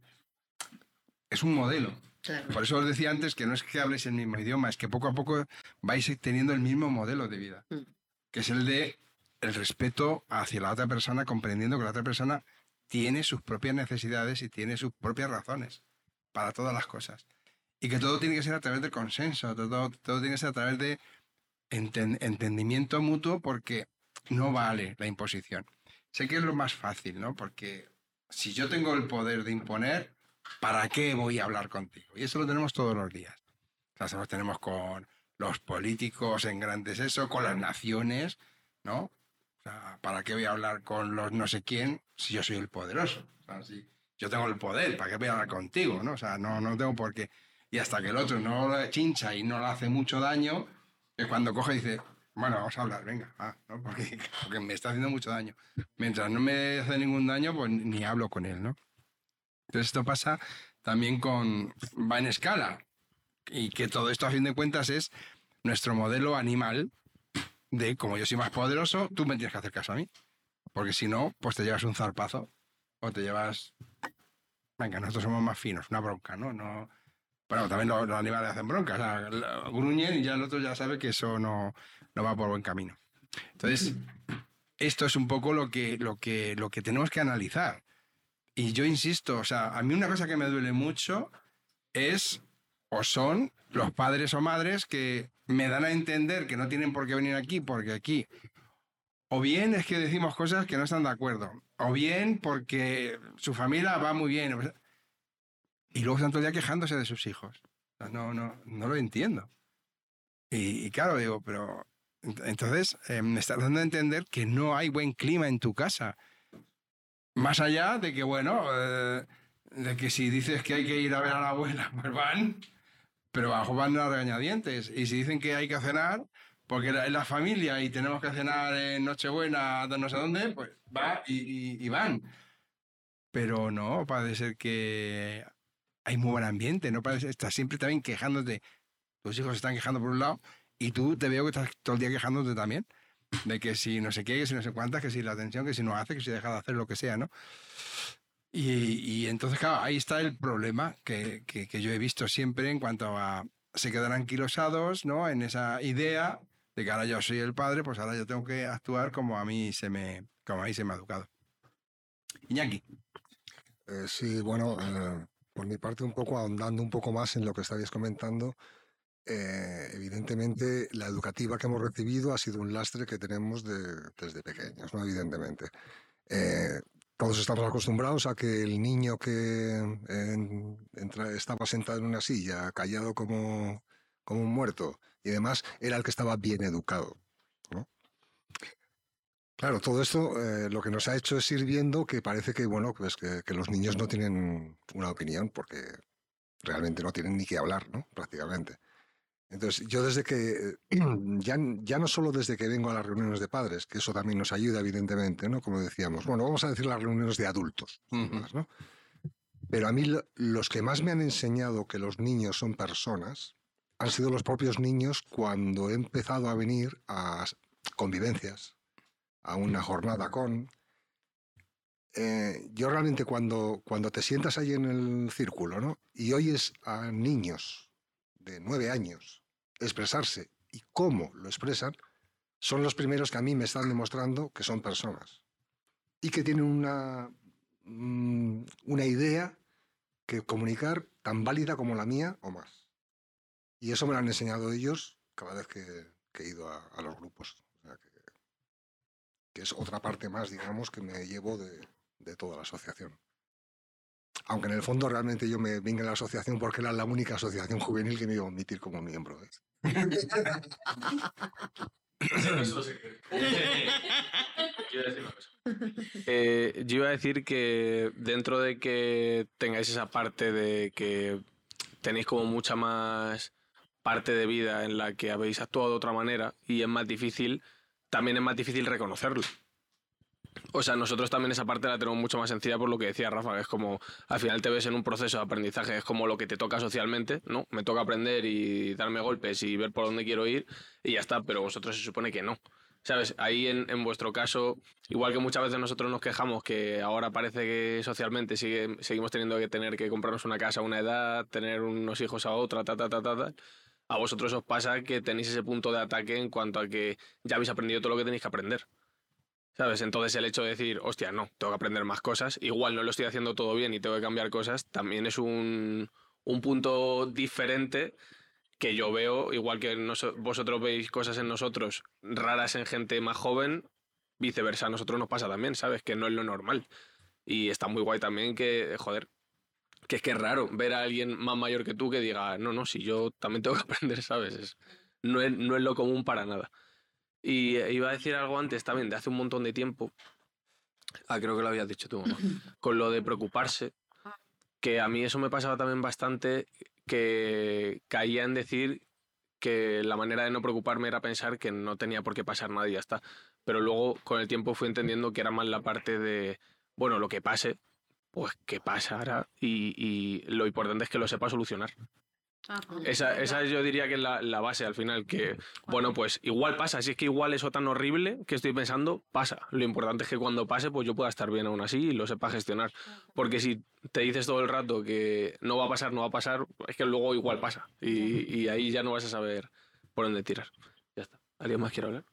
Es un modelo. Claro. Por eso os decía antes que no es que habléis el mismo idioma, es que poco a poco vais teniendo el mismo modelo de vida, Mm. que es el de el respeto hacia la otra persona, comprendiendo que la otra persona tiene sus propias necesidades y tiene sus propias razones para todas las cosas. Y que todo tiene que ser a través del consenso, todo, todo tiene que ser a través de enten- entendimiento mutuo porque no vale la imposición. Sé que es lo más fácil, ¿no? Porque si yo tengo el poder de imponer, ¿para qué voy a hablar contigo? Y eso lo tenemos todos los días. O sea, eso lo tenemos con los políticos en grandes eso, con las naciones, ¿no? O sea, ¿para qué voy a hablar con los no sé quién si yo soy el poderoso? O sea, si yo tengo el poder, ¿para qué voy a hablar contigo? ¿no? O sea, no, no tengo por qué. Y hasta que el otro no le chincha y no le hace mucho daño, es cuando coge y dice, bueno, vamos a hablar, venga, ah, ¿no? porque, porque me está haciendo mucho daño. Mientras no me hace ningún daño, pues ni hablo con él, ¿no? Entonces esto pasa también con, va en escala, y que todo esto a fin de cuentas es nuestro modelo animal de como yo soy más poderoso, tú me tienes que hacer caso a mí. Porque si no, pues te llevas un zarpazo o te llevas... Venga, nosotros somos más finos, una bronca, ¿no? no bueno, también los, los animales hacen bronca, o sea, gruñen y ya el otro ya sabe que eso no, no va por buen camino. Entonces, esto es un poco lo que, lo, que, lo que tenemos que analizar. Y yo insisto, o sea, a mí una cosa que me duele mucho es o son los padres o madres que me dan a entender que no tienen por qué venir aquí porque aquí o bien es que decimos cosas que no están de acuerdo, o bien porque su familia va muy bien. Y luego están todo el día quejándose de sus hijos. No, no, no lo entiendo. Y, y claro, digo, pero ent- entonces eh, me estás dando a entender que no hay buen clima en tu casa. Más allá de que, bueno, eh, de que si dices que hay que ir a ver a la abuela, pues van, pero bajo van a regañadientes. Y si dicen que hay que cenar, porque es la familia y tenemos que cenar en Nochebuena, no sé dónde, pues va y van. Pero no, parece ser que hay muy buen ambiente, no parece, estás siempre también quejándote. Tus hijos se están quejando por un lado y tú te veo que estás todo el día quejándote también. De que si no sé qué, si no sé cuántas, que si la atención, que si no hace, que si deja de hacer lo que sea, ¿no? Y, y entonces, claro, ahí está el problema que, que- que yo he visto siempre en cuanto a se quedan anquilosados, ¿no? En esa idea de que ahora yo soy el padre, pues ahora yo tengo que actuar como a mí se me, como a mí se me ha educado. Iñaki. Eh, sí, bueno, eh, por mi parte, un poco ahondando un poco más en lo que estabais comentando, eh, evidentemente la educativa que hemos recibido ha sido un lastre que tenemos de- desde pequeños, ¿no? Evidentemente. Eh, todos estamos acostumbrados a que el niño que en- entra- estaba sentado en una silla, callado como, como un muerto, y demás, era el que estaba bien educado. ¿no? Claro, todo esto eh, lo que nos ha hecho es ir viendo que parece que, bueno, pues que, que los niños no tienen una opinión porque realmente no tienen ni que hablar, ¿no? Prácticamente. Entonces, yo desde que, ya, ya no solo desde que vengo a las reuniones de padres, que eso también nos ayuda, evidentemente, ¿no? Como decíamos, bueno, vamos a decir las reuniones de adultos, ¿no? Pero a mí lo- los que más me han enseñado que los niños son personas han sido los propios niños cuando he empezado a venir a convivencias, a una jornada con. Eh, yo realmente cuando, cuando te sientas ahí en el círculo ¿no? y oyes a niños de nueve años expresarse y cómo lo expresan, son los primeros que a mí me están demostrando que son personas y que tienen una, mm, una idea que comunicar tan válida como la mía o más. Y eso me lo han enseñado ellos cada vez que, he ido a, los grupos. Que, que es otra parte más, digamos, que me llevo de, de toda la asociación. Aunque en el fondo realmente yo me vine a la asociación porque era la única asociación juvenil que me iba a admitir como miembro. ¿eh? Quiero decir una cosa. Eh, yo iba a decir que dentro de que tengáis esa parte de que tenéis como mucha más parte de vida en la que habéis actuado de otra manera y es más difícil, también es más difícil reconocerlo. O sea, nosotros también esa parte la tenemos mucho más sencilla por lo que decía Rafa, que es como al final te ves en un proceso de aprendizaje, es como lo que te toca socialmente, ¿no? Me toca aprender y darme golpes y ver por dónde quiero ir y ya está, pero vosotros se supone que no. ¿Sabes? Ahí en, en vuestro caso, igual que muchas veces nosotros nos quejamos que ahora parece que socialmente sigue- seguimos teniendo que tener que comprarnos una casa a una edad, tener unos hijos a otra, ta, ta, ta, ta, ta, a vosotros os pasa que tenéis ese punto de ataque en cuanto a que ya habéis aprendido todo lo que tenéis que aprender. ¿Sabes? Entonces el hecho de decir, hostia, no, tengo que aprender más cosas, igual no lo estoy haciendo todo bien y tengo que cambiar cosas, también es un, un punto diferente que yo veo, igual que noso- vosotros veis cosas en nosotros raras en gente más joven, viceversa, a nosotros nos pasa también, ¿sabes? Que no es lo normal. Y está muy guay también que, joder, que es que es raro ver a alguien más mayor que tú que diga, no, no, si yo también tengo que aprender, ¿sabes? Es- no, es, no es lo común para nada. Y eh, iba a decir algo antes también, de hace un montón de tiempo. Ah, creo que lo habías dicho tú, mamá. Con lo de preocuparse. Que a mí eso me pasaba también bastante, que caía en decir que la manera de no preocuparme era pensar que no tenía por qué pasar nada y ya está. Pero luego, con el tiempo, fui entendiendo que era más la parte de, bueno, lo que pase, pues que pasará y, y lo importante es que lo sepa solucionar. Esa, esa yo diría que es la, la base al final, que bueno, pues igual pasa, si es que igual eso tan horrible que estoy pensando, pasa. Lo importante es que cuando pase, pues yo pueda estar bien aún así y lo sepa gestionar. Porque si te dices todo el rato que no va a pasar, no va a pasar, es que luego igual pasa. Y, y ahí ya no vas a saber por dónde tirar. Ya está. ¿Alguien más quiere hablar?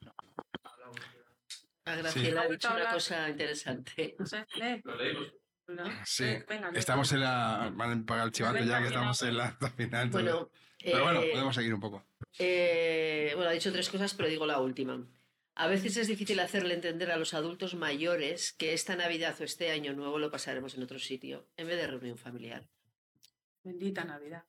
A Graciela ha dicho una cosa interesante. Lo Sí, venga, estamos en la. Van a pagar el chivato ya que estamos en la final. Bueno, Pero bueno, eh, podemos seguir un poco. Eh, bueno, ha dicho tres cosas, pero digo la última. A veces es difícil hacerle entender a los adultos mayores que esta Navidad o este año nuevo lo pasaremos en otro sitio, en vez de reunión familiar. Bendita Navidad.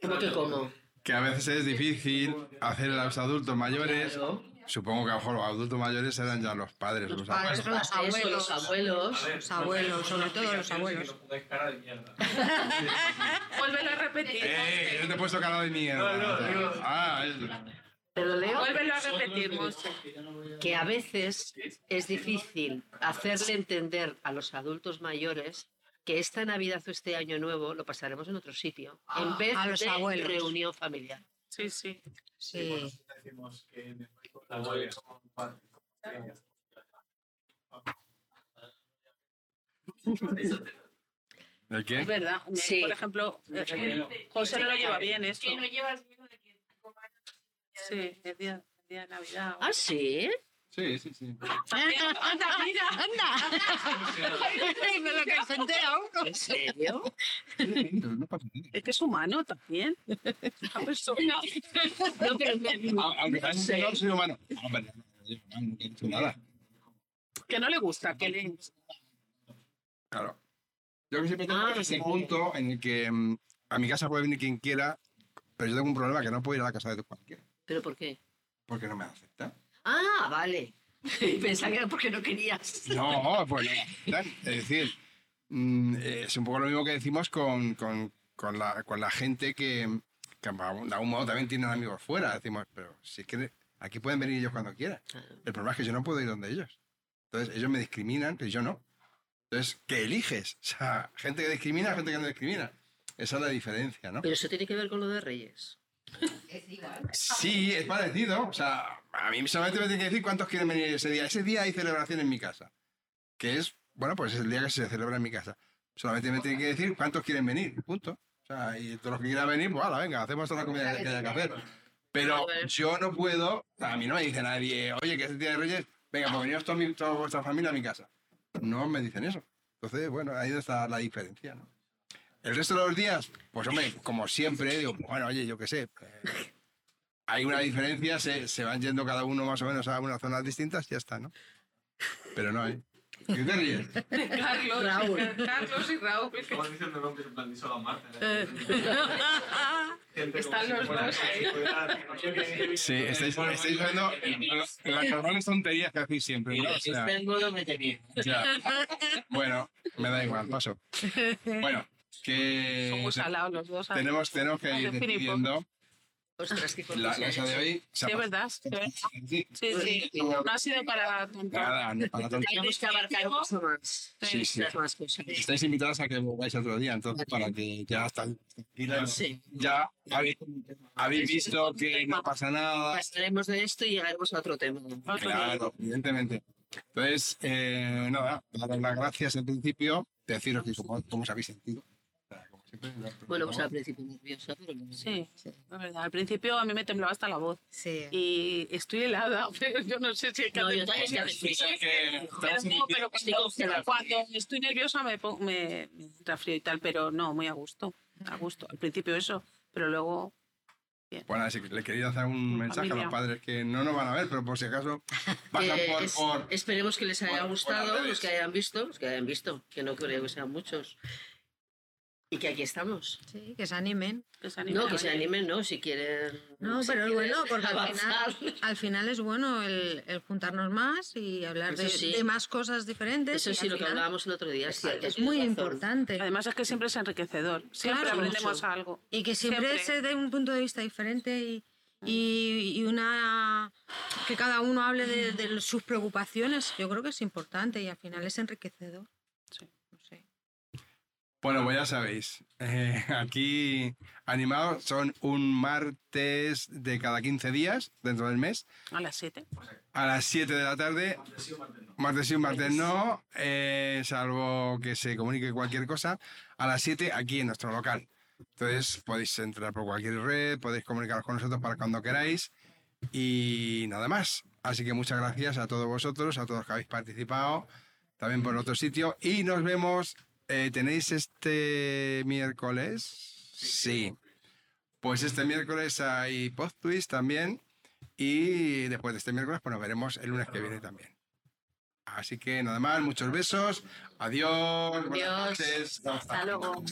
¿Cómo que cómo? Que a veces es difícil hacer a los adultos mayores. Supongo que a lo mejor los adultos mayores eran ya los padres, los, padres, abuelos. los abuelos. los abuelos. Los abuelos, sobre todo los abuelos. Vuélvelo a repetir. ¡Eh! Yo te he puesto cara de mierda. No, no, no. Ah, es- ¿Te lo leo? Vuélvelo a repetir, Monse. Que a veces es difícil hacerle entender a los adultos mayores que esta Navidad o este año nuevo lo pasaremos en otro sitio, en vez A los de abuelos. reunión familiar. Sí, sí. Sí. ¿El qué? Es verdad. Sí. Por ejemplo, eh, José no lo lleva bien esto. Sí, el día, el día de Navidad. ¿Ah, sí? Sí, sí, sí. ¡Anda, mira! ¡Anda! De lo que se entera uno. ¿En serio? No pasa nada. Es que es humano también. Una persona. No, pero me- Aunque no soy humano. Hombre, no, no, no, no, nunca he dicho nada. Que no le gusta, que le... Claro. Yo que siempre tengo Ah, ese sí. punto en el que mm, a mi casa puede venir quien quiera, pero yo tengo un problema que no puedo ir a la casa de cualquiera, ¿Pero por qué? porque no me acepta. Ah, vale. Pensaba que era porque no querías. No, pues. Es decir, mm, es un poco lo mismo que decimos con, con, con la, con la gente que, que de algún modo también tienen amigos fuera. Decimos, pero si es que aquí pueden venir ellos cuando quieran. El problema es que yo no puedo ir donde ellos. Entonces ellos me discriminan, pero yo no. Entonces, ¿qué eliges? O sea, gente que discrimina, gente que no discrimina. Esa es la diferencia, ¿no? Pero eso tiene que ver con lo de Reyes. Sí, es parecido. O sea, a mí solamente me tienen que decir cuántos quieren venir ese día. Ese día hay celebración en mi casa. Que es, bueno, pues es el día que se celebra en mi casa. Solamente me tienen que decir cuántos quieren venir. Punto. O sea, y todos los que quieran venir, pues hala, venga, hacemos toda la comida que haya que hacer. Pero yo no puedo, a mí no me dice nadie, oye, que es el día de Reyes, venga, pues toda, mi- toda vuestra familia a mi casa. No me dicen eso. Entonces, bueno, ahí está la diferencia, ¿no? El resto de los días, pues hombre, como siempre, digo, bueno, oye, yo qué sé, eh, hay una diferencia, se, se van yendo cada uno más o menos a unas zonas distintas y ya está, ¿no? Pero no hay. ¿Qué te ríes? Carlos, Raúl. Carlos y Raúl. Estamos diciendo nombres en plan de solo a Marta. Eh. Están los dos ahí. Sí, estáis, estáis viendo las normales tonterías que hacéis siempre, ¿no? O sea, Este. Bueno, me da igual, paso. Bueno, que tenemos, tenemos que ir Ostras, qué la de hoy. Sí, verdad. sí. Sí. No ha sido para tonto. Nada, no, para tanto. Tenemos que abarcar mucho más. Sí, sí. Estáis invitados a que volváis otro día, entonces, para que ya tranquilas. Sí. Ya habéis, habéis visto que no pasa nada. Pasaremos de esto y llegaremos a otro tema. Claro, evidentemente. Entonces, eh, nada, daros las gracias en principio, deciros que cómo os habéis sentido. Bueno, pues al principio nerviosa, pero no. Sí, es verdad. Al principio a mí me temblaba hasta la voz. Sí. Y estoy helada, pero yo no sé si hay que No, hacer yo también, es que Sí, que Pero cuando, estoy nerviosa me, me, me entra frío y tal, pero no, muy a gusto. A gusto. Al principio eso, pero luego. Bueno, así que le quería hacer un mensaje a Familia. los padres que no nos van a ver, pero por si acaso pasan Que por, es- por- Esperemos que les haya por- por gustado, redes. los que hayan visto, los que hayan visto, que no creo que sean muchos. Y que aquí estamos. Sí, que se animen. Que se animen No, que se animen, ¿no? Si quieren. No, si pero es bueno, porque al final, al final es bueno el, el juntarnos más y hablar de, sí. de más cosas diferentes. Eso sí, lo que hablábamos el otro día. Es, sí, es tienes muy razón. importante. Además es que siempre es enriquecedor. Siempre Claro, aprendemos mucho. algo. Y que siempre, Siempre. se dé un punto de vista diferente y, y, y una que cada uno hable de, de sus preocupaciones, yo creo que es importante y al final es enriquecedor. Sí. No. Bueno, pues ya sabéis, eh, aquí animados son un martes de cada 15 días dentro del mes A las 7. a las 7 de la tarde. Martes sí, un martes no, eh, salvo que se comunique cualquier cosa, a las 7 aquí en nuestro local. Entonces podéis entrar por cualquier red, podéis comunicaros con nosotros para cuando queráis y nada más. Así que muchas gracias a todos vosotros, a todos los que habéis participado, también por otro sitio y nos vemos. Eh, ¿Tenéis este miércoles? Sí. Pues este miércoles hay post twist también. Y después de este miércoles, pues nos veremos el lunes que viene también. Así que nada más, muchos besos. Adiós. buenas Adiós. noches. Hasta luego.